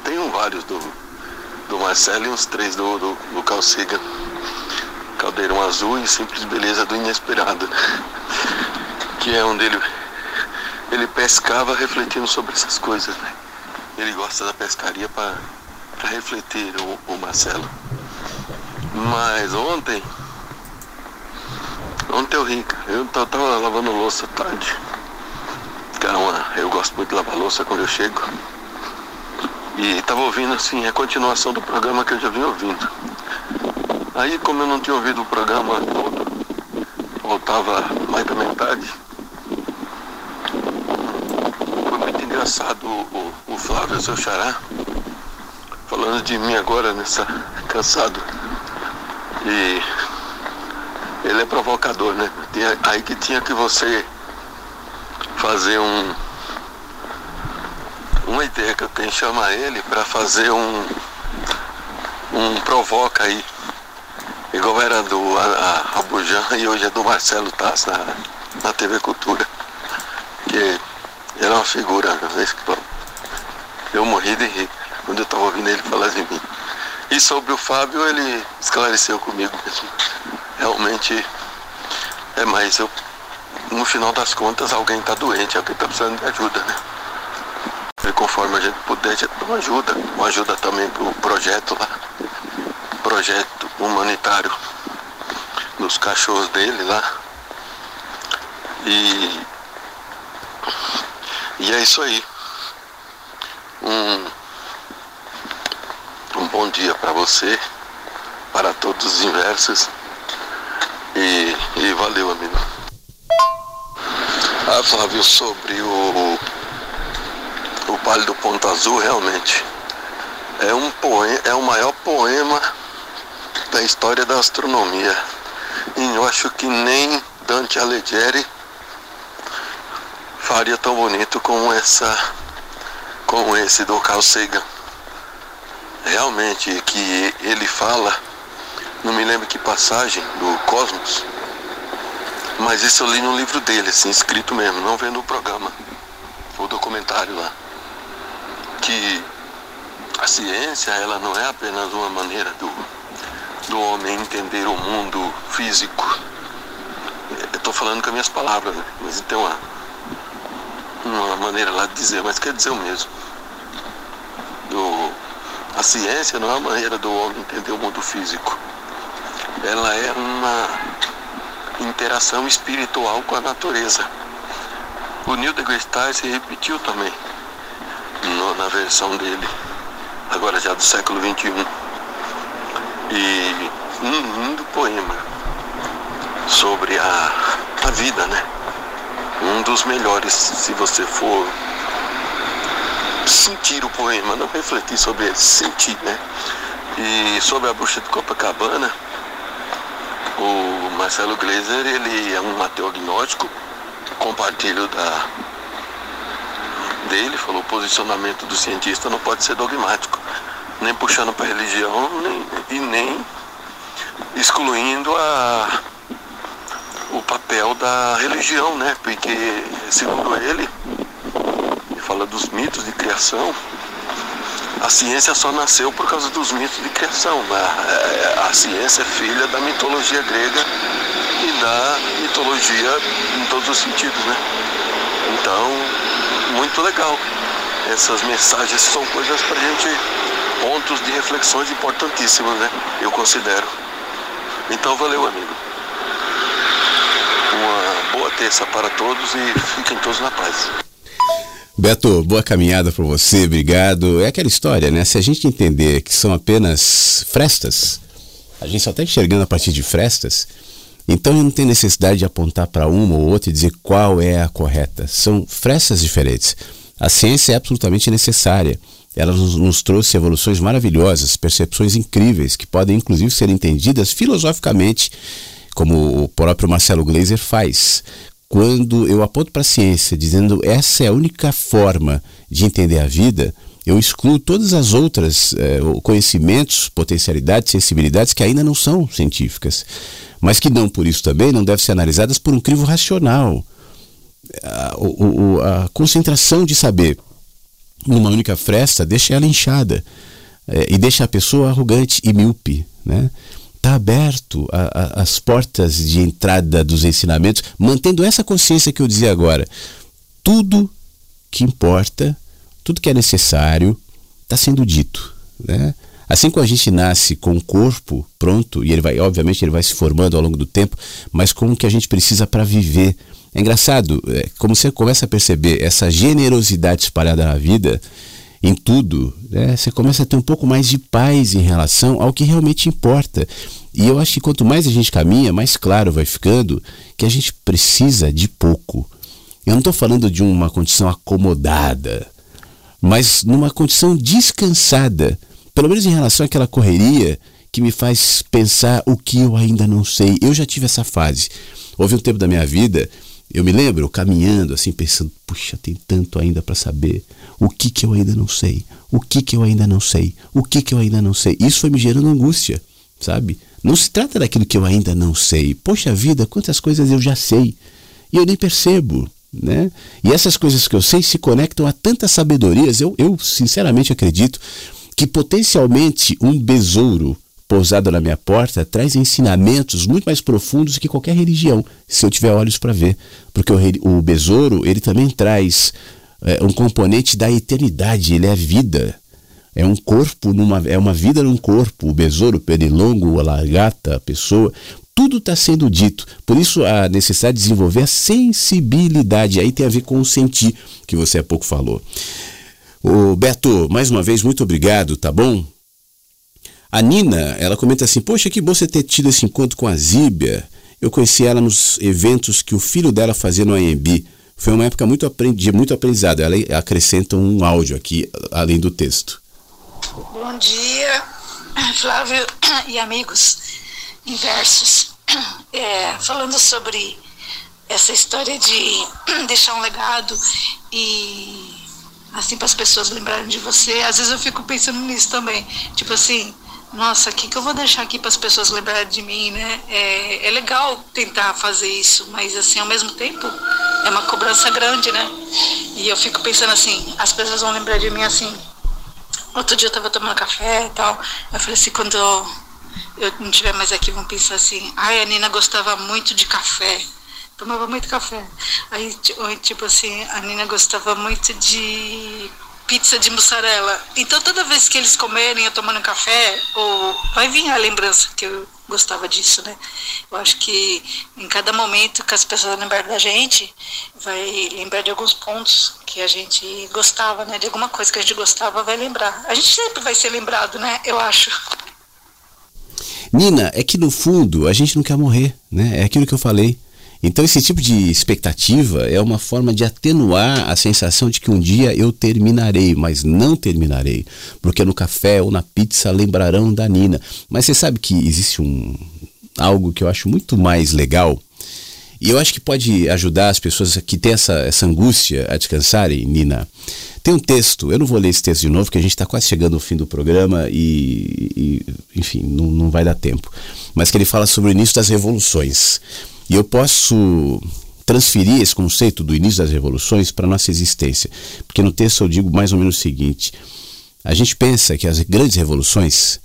Tenho vários do, do Marcelo e uns três do, do, do Carl Sagan. Caldeirão Azul e Simples Beleza do Inesperado que é onde ele, ele pescava refletindo sobre essas coisas. Né? Ele gosta da pescaria para refletir, o, o Marcelo. Mas ontem, ontem eu ri, eu tava lavando louça tarde. Eu gosto muito de lavar louça quando eu chego. E tava ouvindo assim a continuação do programa que eu já vinha ouvindo. Aí como eu não tinha ouvido o programa todo, faltava mais da metade, engraçado o, o Flávio, seu xará, falando de mim agora nessa cansado. E ele é provocador, né? Aí que tinha que você fazer um uma ideia que eu tenho chamar ele para fazer um um provoca aí. Igual era do Abujan e hoje é do Marcelo Tass na, na TV Cultura. Que era uma figura, eu morri de rir quando eu estava ouvindo ele falar de mim. E sobre o Fábio, ele esclareceu comigo mesmo. Realmente é mais, eu, no final das contas, alguém está doente, alguém está precisando de ajuda, né? Conforme a gente puder, a gente dá uma ajuda. Uma ajuda também para o projeto lá. Projeto humanitário dos cachorros dele lá. E e é isso aí. Um, um bom dia para você, para todos os inversos. E, e valeu, amigo. Ah, Flávio, sobre o, o Vale do Ponto Azul, realmente é um poema, é o maior poema da história da astronomia. E eu acho que nem Dante Alighieri faria tão bonito como essa como esse do Carl Sagan. Realmente que ele fala, não me lembro que passagem do Cosmos, mas isso eu li no livro dele, assim, escrito mesmo, não vendo o programa, o documentário lá. Que a ciência, ela não é apenas uma maneira do, do homem entender o mundo físico. Eu estou falando com as minhas palavras, né? mas então uma uma maneira lá de dizer, mas quer dizer o mesmo. Do, a ciência não é uma maneira do homem entender o mundo físico. Ela é uma interação espiritual com a natureza. O Neil deGrasse Tyson repetiu também no, na versão dele, agora já do século XXI. E um lindo poema sobre a, a vida, né? um dos melhores se você for sentir o poema, não refletir sobre ele, sentir, né? E sobre a bruxa de Copacabana, o Marcelo Gleiser, ele é um ateu agnóstico, compartilho da dele, falou o posicionamento do cientista não pode ser dogmático, nem puxando para religião, nem, e nem excluindo a o papel da religião, né? Porque, segundo ele, ele fala dos mitos de criação, a ciência só nasceu por causa dos mitos de criação. Né? A ciência é filha da mitologia grega e da mitologia em todos os sentidos, né? Então, muito legal. Essas mensagens são coisas para gente, pontos de reflexões importantíssimos, né? Eu considero. Então, valeu, amigo. Uma boa terça para todos e fiquem todos na paz. Beto, boa caminhada para você, obrigado. É aquela história, né? Se a gente entender que são apenas frestas, a gente só está enxergando a partir de frestas, então não tem necessidade de apontar para uma ou outra e dizer qual é a correta. São frestas diferentes. A ciência é absolutamente necessária. Ela nos, nos trouxe evoluções maravilhosas, percepções incríveis, que podem inclusive ser entendidas filosoficamente, como o próprio Marcelo Gleiser faz quando eu aponto para a ciência dizendo essa é a única forma de entender a vida, eu excluo todas as outras eh, conhecimentos, potencialidades, sensibilidades que ainda não são científicas, mas que não por isso também não devem ser analisadas por um crivo racional. A, a, a concentração de saber numa única fresta deixa ela inchada eh, e deixa a pessoa arrogante e míope, né? está aberto a, a, as portas de entrada dos ensinamentos, mantendo essa consciência que eu dizia agora. Tudo que importa, tudo que é necessário, está sendo dito. Né? Assim como a gente nasce com o corpo pronto, e ele vai, obviamente, ele vai se formando ao longo do tempo, mas com o que a gente precisa para viver. É engraçado, é, como você começa a perceber essa generosidade espalhada na vida, em tudo, né, você começa a ter um pouco mais de paz em relação ao que realmente importa. E eu acho que quanto mais a gente caminha, mais claro vai ficando que a gente precisa de pouco. Eu não estou falando de uma condição acomodada, mas numa condição descansada, pelo menos em relação àquela correria que me faz pensar o que eu ainda não sei. Eu já tive essa fase. Houve um tempo da minha vida eu me lembro caminhando assim, pensando, puxa, tem tanto ainda para saber. O que que eu ainda não sei? O que que eu ainda não sei? O que que eu ainda não sei? Isso foi me gerando angústia, sabe? Não se trata daquilo que eu ainda não sei. Poxa vida, quantas coisas eu já sei e eu nem percebo, né? E essas coisas que eu sei se conectam a tantas sabedorias. Eu, eu sinceramente acredito que potencialmente um besouro pousado na minha porta traz ensinamentos muito mais profundos que qualquer religião, se eu tiver olhos para ver. Porque o, o besouro, ele também traz é, um componente da eternidade, ele é vida. É um corpo, numa, é uma vida num corpo. O besouro, o pernilongo, a lagarta, a pessoa, tudo está sendo dito. Por isso a necessidade de desenvolver a sensibilidade. Aí tem a ver com o sentir, que você há pouco falou. O Beto, mais uma vez, muito obrigado, tá bom? A Nina, ela comenta assim: Poxa, que bom você ter tido esse encontro com a Zíbia. Eu conheci ela nos eventos que o filho dela fazia no AMB. Foi uma época muito de muito aprendizado. Ela acrescenta um áudio aqui, além do texto. Bom dia, Flávio e amigos inversos. É, falando sobre essa história de deixar um legado e assim para as pessoas lembrarem de você, às vezes eu fico pensando nisso também. Tipo assim, nossa, o que, que eu vou deixar aqui para as pessoas lembrarem de mim, né? É, é legal tentar fazer isso, mas assim, ao mesmo tempo, é uma cobrança grande, né? E eu fico pensando assim, as pessoas vão lembrar de mim assim. Outro dia eu tava tomando café e tal, eu falei assim, quando eu, eu não estiver mais aqui, vão pensar assim, ai, a Nina gostava muito de café tomava muito café. Aí, tipo assim, a Nina gostava muito de pizza de mussarela. Então toda vez que eles comerem ou tomando café, ou vai vir a lembrança que eu gostava disso, né? Eu acho que em cada momento que as pessoas lembrarem da gente, vai lembrar de alguns pontos que a gente gostava, né? De alguma coisa que a gente gostava, vai lembrar. A gente sempre vai ser lembrado, né? Eu acho. Nina, é que no fundo a gente não quer morrer, né? É aquilo que eu falei. Então, esse tipo de expectativa é uma forma de atenuar a sensação de que um dia eu terminarei, mas não terminarei, porque no café ou na pizza lembrarão da Nina. Mas você sabe que existe um algo que eu acho muito mais legal e eu acho que pode ajudar as pessoas que têm essa, essa angústia a descansarem, Nina. Tem um texto, eu não vou ler esse texto de novo, porque a gente está quase chegando ao fim do programa e, e enfim, não, não vai dar tempo. Mas que ele fala sobre o início das revoluções. E eu posso transferir esse conceito do início das revoluções para a nossa existência. Porque no texto eu digo mais ou menos o seguinte: a gente pensa que as grandes revoluções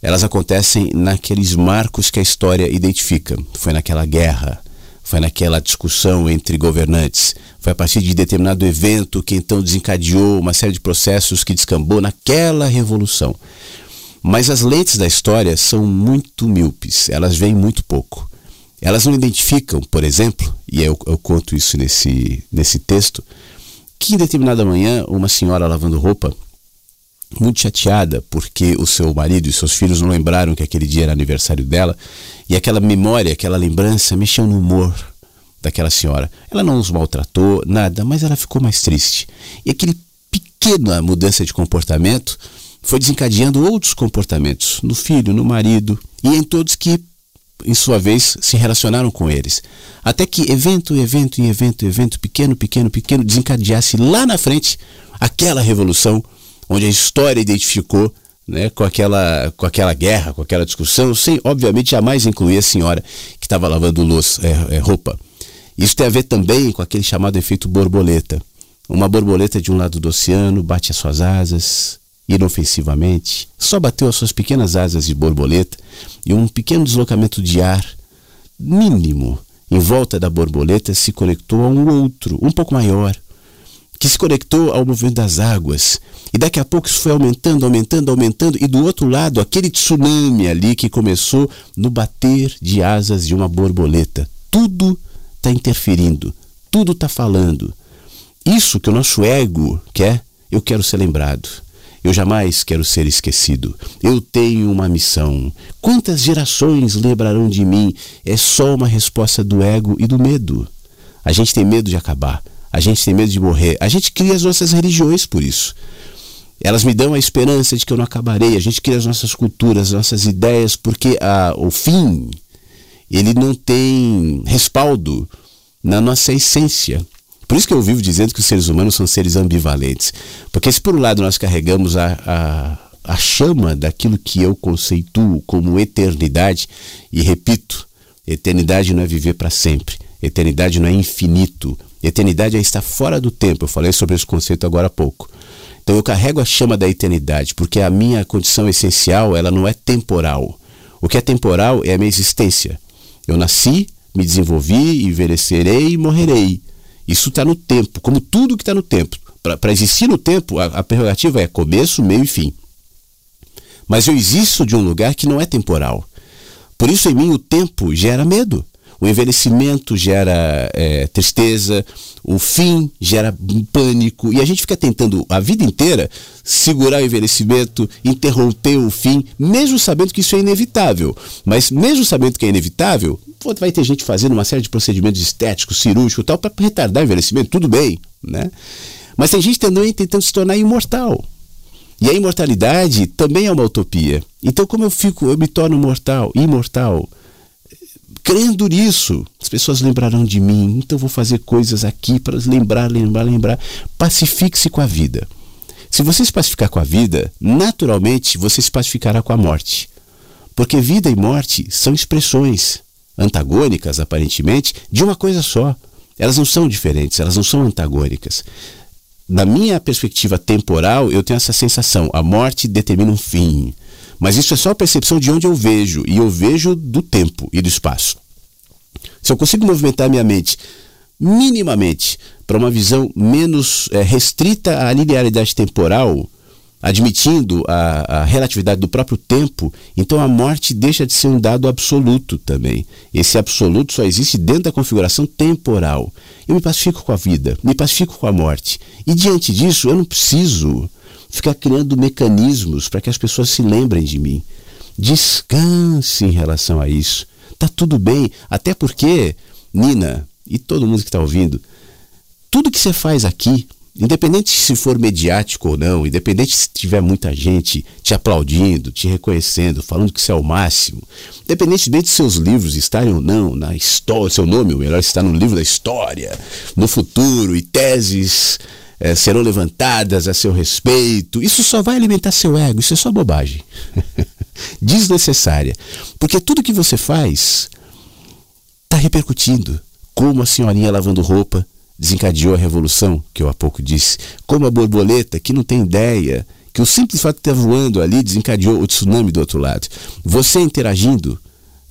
elas acontecem naqueles marcos que a história identifica. Foi naquela guerra, foi naquela discussão entre governantes, foi a partir de determinado evento que então desencadeou uma série de processos que descambou naquela revolução. Mas as lentes da história são muito míopes, elas veem muito pouco. Elas não identificam, por exemplo, e eu, eu conto isso nesse, nesse texto, que em determinada manhã uma senhora lavando roupa muito chateada porque o seu marido e seus filhos não lembraram que aquele dia era aniversário dela e aquela memória, aquela lembrança mexeu no humor daquela senhora. Ela não os maltratou, nada, mas ela ficou mais triste. E aquele pequena mudança de comportamento foi desencadeando outros comportamentos no filho, no marido e em todos que em sua vez, se relacionaram com eles. Até que evento, evento, evento, evento, pequeno, pequeno, pequeno, desencadeasse lá na frente aquela revolução onde a história identificou né, com, aquela, com aquela guerra, com aquela discussão, sem, obviamente, jamais incluir a senhora que estava lavando luz, é, é, roupa. Isso tem a ver também com aquele chamado efeito borboleta. Uma borboleta de um lado do oceano bate as suas asas, inofensivamente, só bateu as suas pequenas asas de borboleta e um pequeno deslocamento de ar mínimo em volta da borboleta se conectou a um outro, um pouco maior, que se conectou ao movimento das águas. E daqui a pouco isso foi aumentando, aumentando, aumentando, e do outro lado, aquele tsunami ali que começou no bater de asas de uma borboleta. Tudo está interferindo, tudo está falando. Isso que o nosso ego quer, eu quero ser lembrado. Eu jamais quero ser esquecido. Eu tenho uma missão. Quantas gerações lembrarão de mim? É só uma resposta do ego e do medo. A gente tem medo de acabar. A gente tem medo de morrer. A gente cria as nossas religiões por isso. Elas me dão a esperança de que eu não acabarei. A gente cria as nossas culturas, as nossas ideias, porque a, o fim ele não tem respaldo na nossa essência. Por isso que eu vivo dizendo que os seres humanos são seres ambivalentes. Porque se por um lado nós carregamos a, a, a chama daquilo que eu conceituo como eternidade, e repito, eternidade não é viver para sempre, eternidade não é infinito, eternidade é estar fora do tempo. Eu falei sobre esse conceito agora há pouco. Então eu carrego a chama da eternidade, porque a minha condição essencial, ela não é temporal. O que é temporal é a minha existência. Eu nasci, me desenvolvi, envelhecerei e morrerei. Isso está no tempo, como tudo que está no tempo. Para existir no tempo, a, a prerrogativa é começo, meio e fim. Mas eu existo de um lugar que não é temporal. Por isso, em mim, o tempo gera medo. O envelhecimento gera é, tristeza, o fim gera pânico, e a gente fica tentando a vida inteira segurar o envelhecimento, interromper o fim, mesmo sabendo que isso é inevitável. Mas mesmo sabendo que é inevitável, vai ter gente fazendo uma série de procedimentos estéticos, cirúrgicos tal, para retardar o envelhecimento, tudo bem, né? Mas tem gente também tentando se tornar imortal. E a imortalidade também é uma utopia. Então, como eu fico, eu me torno mortal, imortal, crendo nisso, as pessoas lembrarão de mim, então vou fazer coisas aqui para lembrar, lembrar, lembrar. Pacifique-se com a vida. Se você se pacificar com a vida, naturalmente você se pacificará com a morte. Porque vida e morte são expressões antagônicas, aparentemente, de uma coisa só. Elas não são diferentes, elas não são antagônicas. Na minha perspectiva temporal, eu tenho essa sensação: a morte determina um fim. Mas isso é só a percepção de onde eu vejo, e eu vejo do tempo e do espaço. Se eu consigo movimentar minha mente minimamente para uma visão menos é, restrita à linearidade temporal, admitindo a, a, relatividade do próprio tempo, então a morte deixa de ser um dado absoluto também. Esse absoluto só existe dentro da configuração temporal. Eu me pacifico com a vida, me pacifico com a morte. E diante disso, eu não preciso ficar criando mecanismos para que as pessoas se lembrem de mim. Descanse em relação a isso. Tá tudo bem, até porque, Nina e todo mundo que está ouvindo, tudo que você faz aqui Independente se for mediático ou não, independente se tiver muita gente te aplaudindo, te reconhecendo, falando que você é o máximo, independentemente de seus livros estarem ou não na história, seu nome, ou melhor, está no livro da história, no futuro, e teses é, serão levantadas a seu respeito, isso só vai alimentar seu ego, isso é só bobagem. Desnecessária. Porque tudo que você faz está repercutindo. Como a senhorinha lavando roupa desencadeou a revolução, que eu há pouco disse. Como a borboleta, que não tem ideia, que o simples fato de estar voando ali desencadeou o tsunami do outro lado. Você interagindo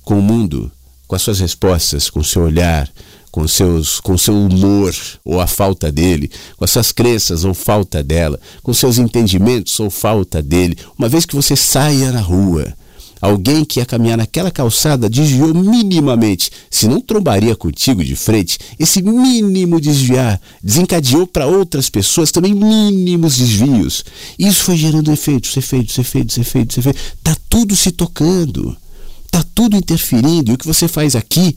com o mundo, com as suas respostas, com o seu olhar, com seus com seu humor ou a falta dele, com as suas crenças ou falta dela, com seus entendimentos ou falta dele. Uma vez que você saia na rua, alguém que ia caminhar naquela calçada desviou minimamente, se não trombaria contigo de frente, esse mínimo desviar desencadeou para outras pessoas também mínimos desvios. Isso foi gerando efeitos, efeitos, efeitos, efeitos, efeitos. Tá tudo se tocando. Tá tudo interferindo. E o que você faz aqui,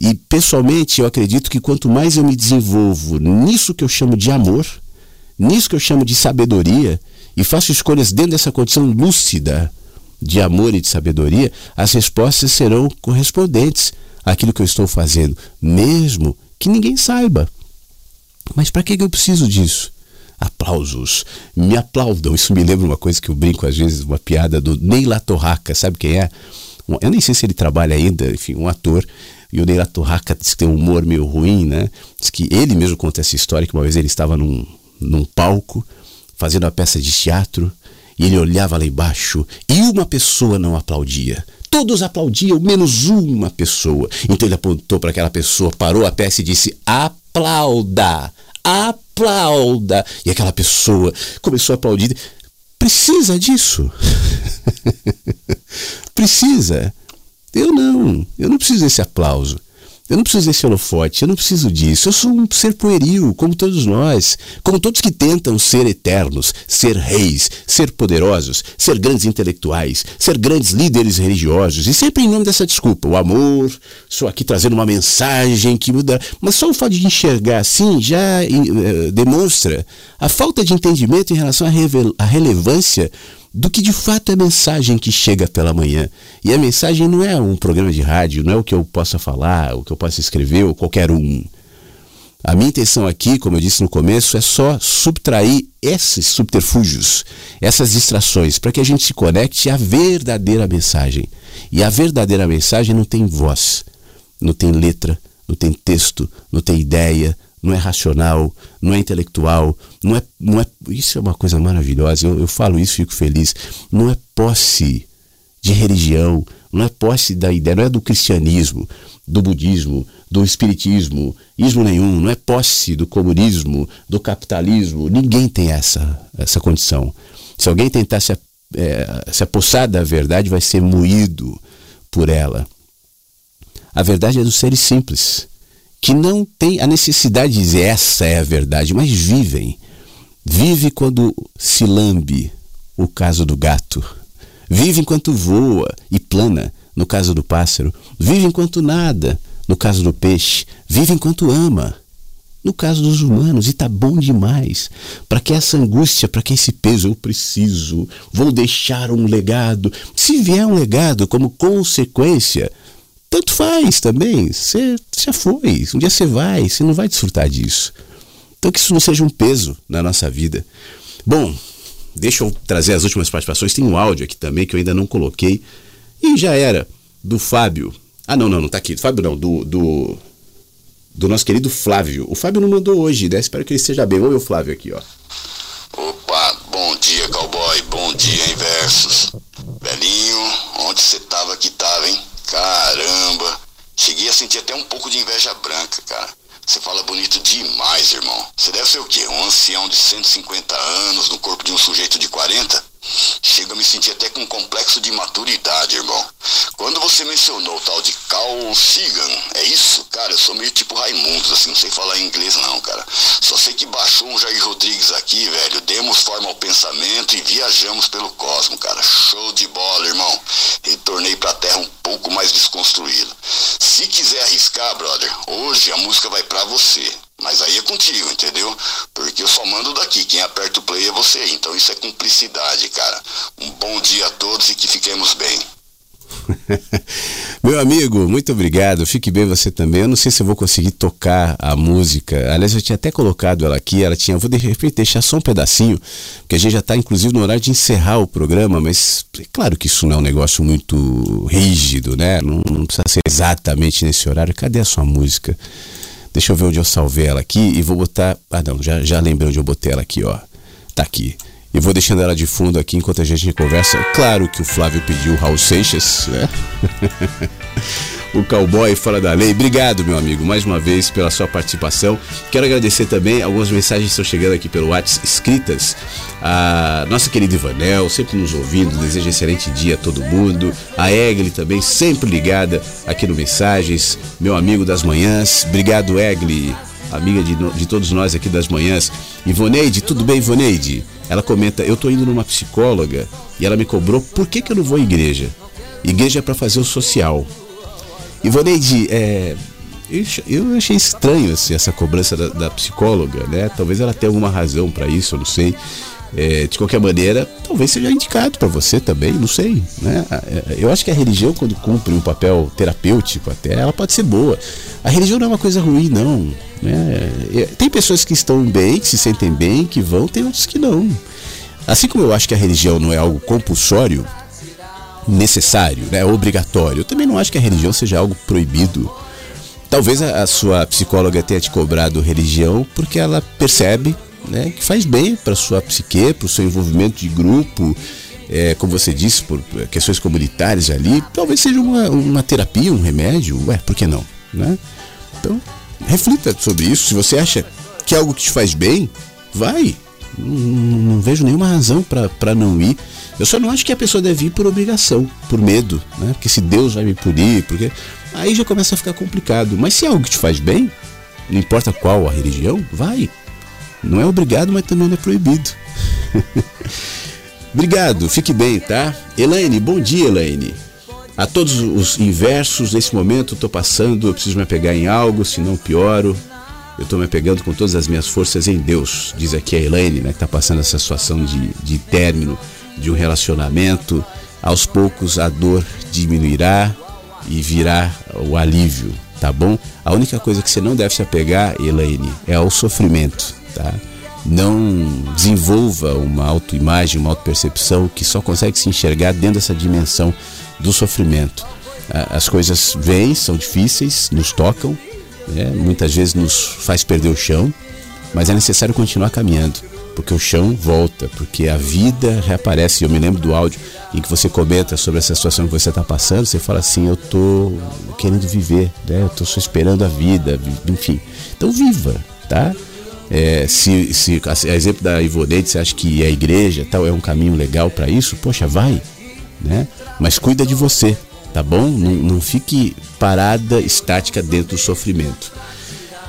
E pessoalmente eu acredito que quanto mais eu me desenvolvo nisso que eu chamo de amor, nisso que eu chamo de sabedoria, e faço escolhas dentro dessa condição lúcida de amor e de sabedoria, as respostas serão correspondentes àquilo que eu estou fazendo, mesmo que ninguém saiba. Mas para que eu preciso disso? Aplausos, me aplaudam. Isso me lembra uma coisa que eu brinco às vezes, uma piada do Neila Torraca, sabe quem é? Eu nem sei se ele trabalha ainda, enfim, um ator. E o Neila Torraca diz que tem um humor meio ruim, né? Diz que ele mesmo conta essa história, que uma vez ele estava num, num palco, fazendo uma peça de teatro, e ele olhava lá embaixo e uma pessoa não aplaudia. Todos aplaudiam, menos uma pessoa. Então ele apontou para aquela pessoa, parou a peça e disse: aplauda, aplauda. E aquela pessoa começou a aplaudir. Precisa disso? Precisa. Eu não. Eu não preciso desse aplauso. Eu não preciso desse holofote, eu não preciso disso. Eu sou um ser pueril, como todos nós, como todos que tentam ser eternos, ser reis, ser poderosos, ser grandes intelectuais, ser grandes líderes religiosos, e sempre em nome dessa desculpa, o amor, sou aqui trazendo uma mensagem que muda. Mas só o fato de enxergar assim já uh, demonstra a falta de entendimento em relação à, à relevância do que de fato é a mensagem que chega pela manhã. E a mensagem não é um programa de rádio, não é o que eu possa falar, o que eu possa escrever, ou qualquer um. A minha intenção aqui, como eu disse no começo, é só subtrair esses subterfúgios, essas distrações, para que a gente se conecte à verdadeira mensagem. E a verdadeira mensagem não tem voz, não tem letra, não tem texto, não tem ideia, não é racional, não é intelectual, não é, não é isso é uma coisa maravilhosa. Eu, eu falo isso, fico feliz. Não é posse de religião, não é posse da ideia, não é do cristianismo, do budismo, do espiritismo, ismo nenhum, não é posse do comunismo, do capitalismo. Ninguém tem essa essa condição. Se alguém tentar se, é, se apossar da verdade, vai ser moído por ela. A verdade é dos seres simples que não têm a necessidade de dizer essa é a verdade, mas vivem. Vive quando se lambe, o caso do gato. Vive enquanto voa e plana, no caso do pássaro. Vive enquanto nada, no caso do peixe. Vive enquanto ama, no caso dos humanos. E tá bom demais. Para que essa angústia, para que esse peso, eu preciso, vou deixar um legado. Se vier um legado como consequência tanto faz também. Você já foi. Um dia você vai, você não vai desfrutar disso. Então que isso não seja um peso na nossa vida. Bom, deixa eu trazer as últimas participações. Tem um áudio aqui também que eu ainda não coloquei. E já era do Fábio. Ah, não, não, não tá aqui. Do Fábio não, do, do, do nosso querido Flávio. O Fábio não mandou hoje, né? Espero que ele esteja bem. Ver o Flávio aqui, ó. Opa, bom dia, cowboy. Bom dia, inversos. Velhinho, onde você tava que tava, hein? Caramba! Cheguei a sentir até um pouco de inveja branca, cara. Você fala bonito demais, irmão. Você deve ser o quê? Um ancião de 150 anos no corpo de um sujeito de 40? Chega a me sentir até com um complexo de maturidade, irmão. Quando você mencionou o tal de Carl Sagan, é isso? Cara, eu sou meio tipo Raimundos, assim, não sei falar inglês não, cara. Só sei que baixou um Jair Rodrigues aqui, velho, demos forma ao pensamento e viajamos pelo cosmo, cara. Show de bola, irmão. Retornei pra terra um pouco mais desconstruído. Se quiser 14, a música vai para você. Mas aí é contigo, entendeu? Porque eu só mando daqui. Quem aperta o play é você. Então isso é cumplicidade, cara. Um bom dia a todos e que fiquemos bem. Meu amigo, muito obrigado. Fique bem você também. Eu não sei se eu vou conseguir tocar a música. Aliás, eu tinha até colocado ela aqui. Ela tinha. Vou de repente deixar só um pedacinho, porque a gente já está inclusive no horário de encerrar o programa. Mas é claro que isso não é um negócio muito rígido, né? Não, não precisa ser exatamente nesse horário. Cadê a sua música? Deixa eu ver onde eu salvei ela aqui e vou botar. Ah, não, já, já lembrei onde eu botei ela aqui, ó. Tá aqui. E vou deixando ela de fundo aqui enquanto a gente conversa. Claro que o Flávio pediu o Raul Seixas, né? o cowboy fora da lei. Obrigado, meu amigo, mais uma vez pela sua participação. Quero agradecer também algumas mensagens que estão chegando aqui pelo WhatsApp escritas. A nossa querida Ivanel, sempre nos ouvindo, deseja um excelente dia a todo mundo. A Egli também, sempre ligada aqui no Mensagens. Meu amigo das manhãs. Obrigado, Egli, amiga de, de todos nós aqui das manhãs. Ivoneide, tudo bem, Ivoneide? Ela comenta: Eu tô indo numa psicóloga e ela me cobrou por que, que eu não vou à igreja. Igreja é para fazer o social. Ivoneide, é, eu achei estranho assim, essa cobrança da, da, psicóloga, né? Talvez ela tenha alguma razão para isso, eu não sei. É, de qualquer maneira, talvez seja indicado para você também, não sei. Né? É, eu acho que a religião, quando cumpre um papel terapêutico, até ela pode ser boa. A religião não é uma coisa ruim, não. Né? É, tem pessoas que estão bem, que se sentem bem, que vão, tem outros que não. Assim como eu acho que a religião não é algo compulsório, necessário, né, obrigatório, eu também não acho que a religião seja algo proibido. Talvez a, a sua psicóloga tenha te cobrado religião porque ela percebe né, que faz bem para sua psique, para o seu envolvimento de grupo, é, como você disse, por questões comunitárias ali, talvez seja uma, uma terapia, um remédio, ué, por que não? Né? Então, reflita sobre isso. Se você acha que é algo que te faz bem, vai. Não, não vejo nenhuma razão para não ir. Eu só não acho que a pessoa deve ir por obrigação, por medo, né? Porque se Deus vai me punir, porque aí já começa a ficar complicado. Mas se é algo que te faz bem, não importa qual a religião, vai. Não é obrigado, mas também não é proibido. Obrigado, fique bem, tá? Elaine, bom dia, Elaine. A todos os inversos, nesse momento estou passando, eu preciso me apegar em algo, senão pioro. Eu estou me apegando com todas as minhas forças em Deus, diz aqui a Elaine, né, que está passando essa situação de, de término de um relacionamento. Aos poucos a dor diminuirá e virá o alívio, tá bom? A única coisa que você não deve se apegar, Elaine, é ao sofrimento, tá? Não desenvolva uma autoimagem, uma autopercepção que só consegue se enxergar dentro dessa dimensão do sofrimento. As coisas vêm, são difíceis, nos tocam, né? muitas vezes nos faz perder o chão, mas é necessário continuar caminhando, porque o chão volta, porque a vida reaparece. Eu me lembro do áudio em que você comenta sobre essa situação que você está passando, você fala assim: Eu estou querendo viver, né? eu estou só esperando a vida, enfim. Então, viva, tá? É, se, se a exemplo da Ivoneide, você acha que a igreja tal é um caminho legal para isso, poxa, vai, né? Mas cuida de você, tá bom? Não, não fique parada, estática dentro do sofrimento.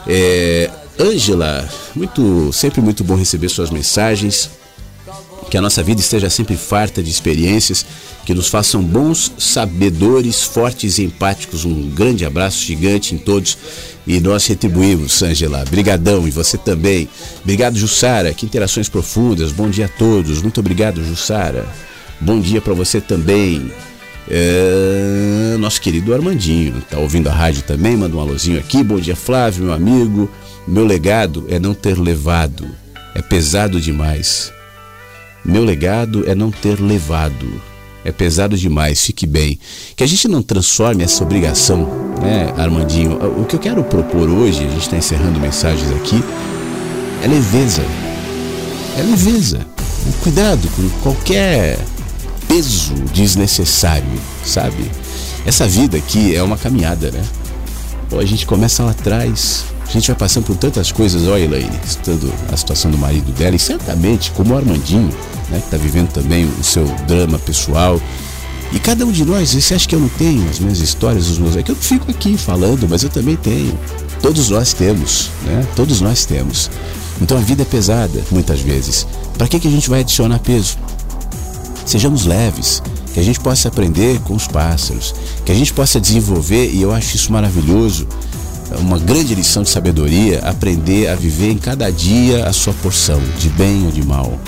É, Ângela, muito, sempre muito bom receber suas mensagens. Que a nossa vida esteja sempre farta de experiências que nos façam bons sabedores, fortes e empáticos. Um grande abraço gigante em todos e nós retribuímos, Ângela. Brigadão e você também. Obrigado, Jussara. Que interações profundas. Bom dia a todos. Muito obrigado, Jussara. Bom dia para você também. É, nosso querido Armandinho, tá ouvindo a rádio também, manda um alôzinho aqui. Bom dia, Flávio, meu amigo. Meu legado é não ter levado. É pesado demais. Meu legado é não ter levado. É pesado demais, fique bem. Que a gente não transforme essa obrigação, né, Armandinho? O que eu quero propor hoje, a gente está encerrando mensagens aqui, é leveza. É leveza. Cuidado com qualquer peso desnecessário, sabe? Essa vida aqui é uma caminhada, né? Pô, a gente começa lá atrás, a gente vai passando por tantas coisas, olha Elaine, estando a situação do marido dela, e certamente, como o Armandinho, né, que está vivendo também o seu drama pessoal. E cada um de nós, você acha que eu não tenho as minhas histórias, os meus. É que eu fico aqui falando, mas eu também tenho. Todos nós temos, né? Todos nós temos. Então a vida é pesada, muitas vezes. Para que, que a gente vai adicionar peso? Sejamos leves, que a gente possa aprender com os pássaros, que a gente possa desenvolver, e eu acho isso maravilhoso, uma grande lição de sabedoria aprender a viver em cada dia a sua porção, de bem ou de mal.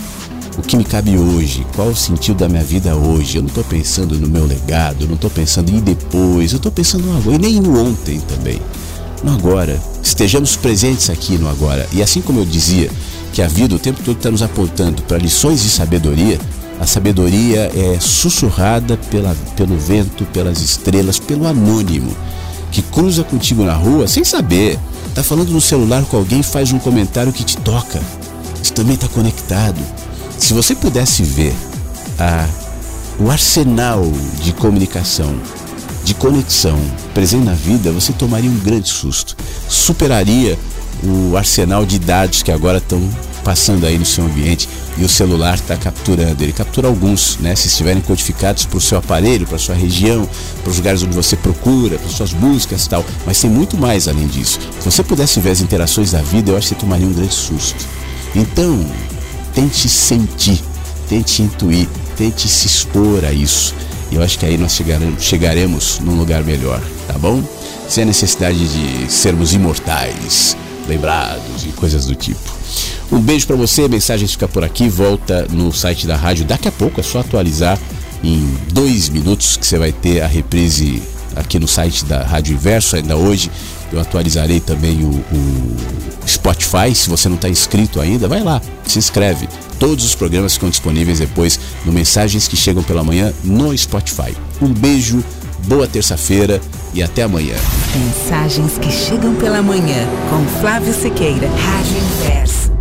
O que me cabe hoje? Qual o sentido da minha vida hoje? Eu não estou pensando no meu legado, eu não estou pensando em depois, eu estou pensando no agora e nem no ontem também. No agora. Estejamos presentes aqui no agora. E assim como eu dizia que a vida o tempo todo está nos apontando para lições de sabedoria, a sabedoria é sussurrada pela, pelo vento, pelas estrelas, pelo anônimo que cruza contigo na rua sem saber. Tá falando no celular com alguém, faz um comentário que te toca. Isso também está conectado. Se você pudesse ver a, o arsenal de comunicação, de conexão presente na vida, você tomaria um grande susto. Superaria o arsenal de dados que agora estão passando aí no seu ambiente e o celular está capturando. Ele captura alguns, né? Se estiverem codificados para o seu aparelho, para sua região, para os lugares onde você procura, para suas buscas e tal. Mas tem muito mais além disso. Se você pudesse ver as interações da vida, eu acho que você tomaria um grande susto. Então, tente sentir, tente intuir, tente se expor a isso. E eu acho que aí nós chegaremos, chegaremos num lugar melhor, tá bom? Sem a necessidade de sermos imortais, lembrados e coisas do tipo. Um beijo para você, mensagens fica por aqui, volta no site da rádio daqui a pouco, é só atualizar em dois minutos que você vai ter a reprise aqui no site da Rádio Inverso ainda hoje. Eu atualizarei também o, o Spotify. Se você não está inscrito ainda, vai lá, se inscreve. Todos os programas ficam disponíveis depois no Mensagens que Chegam pela Manhã no Spotify. Um beijo, boa terça-feira e até amanhã. Mensagens que Chegam pela Manhã com Flávio Sequeira, Rádio Inverso.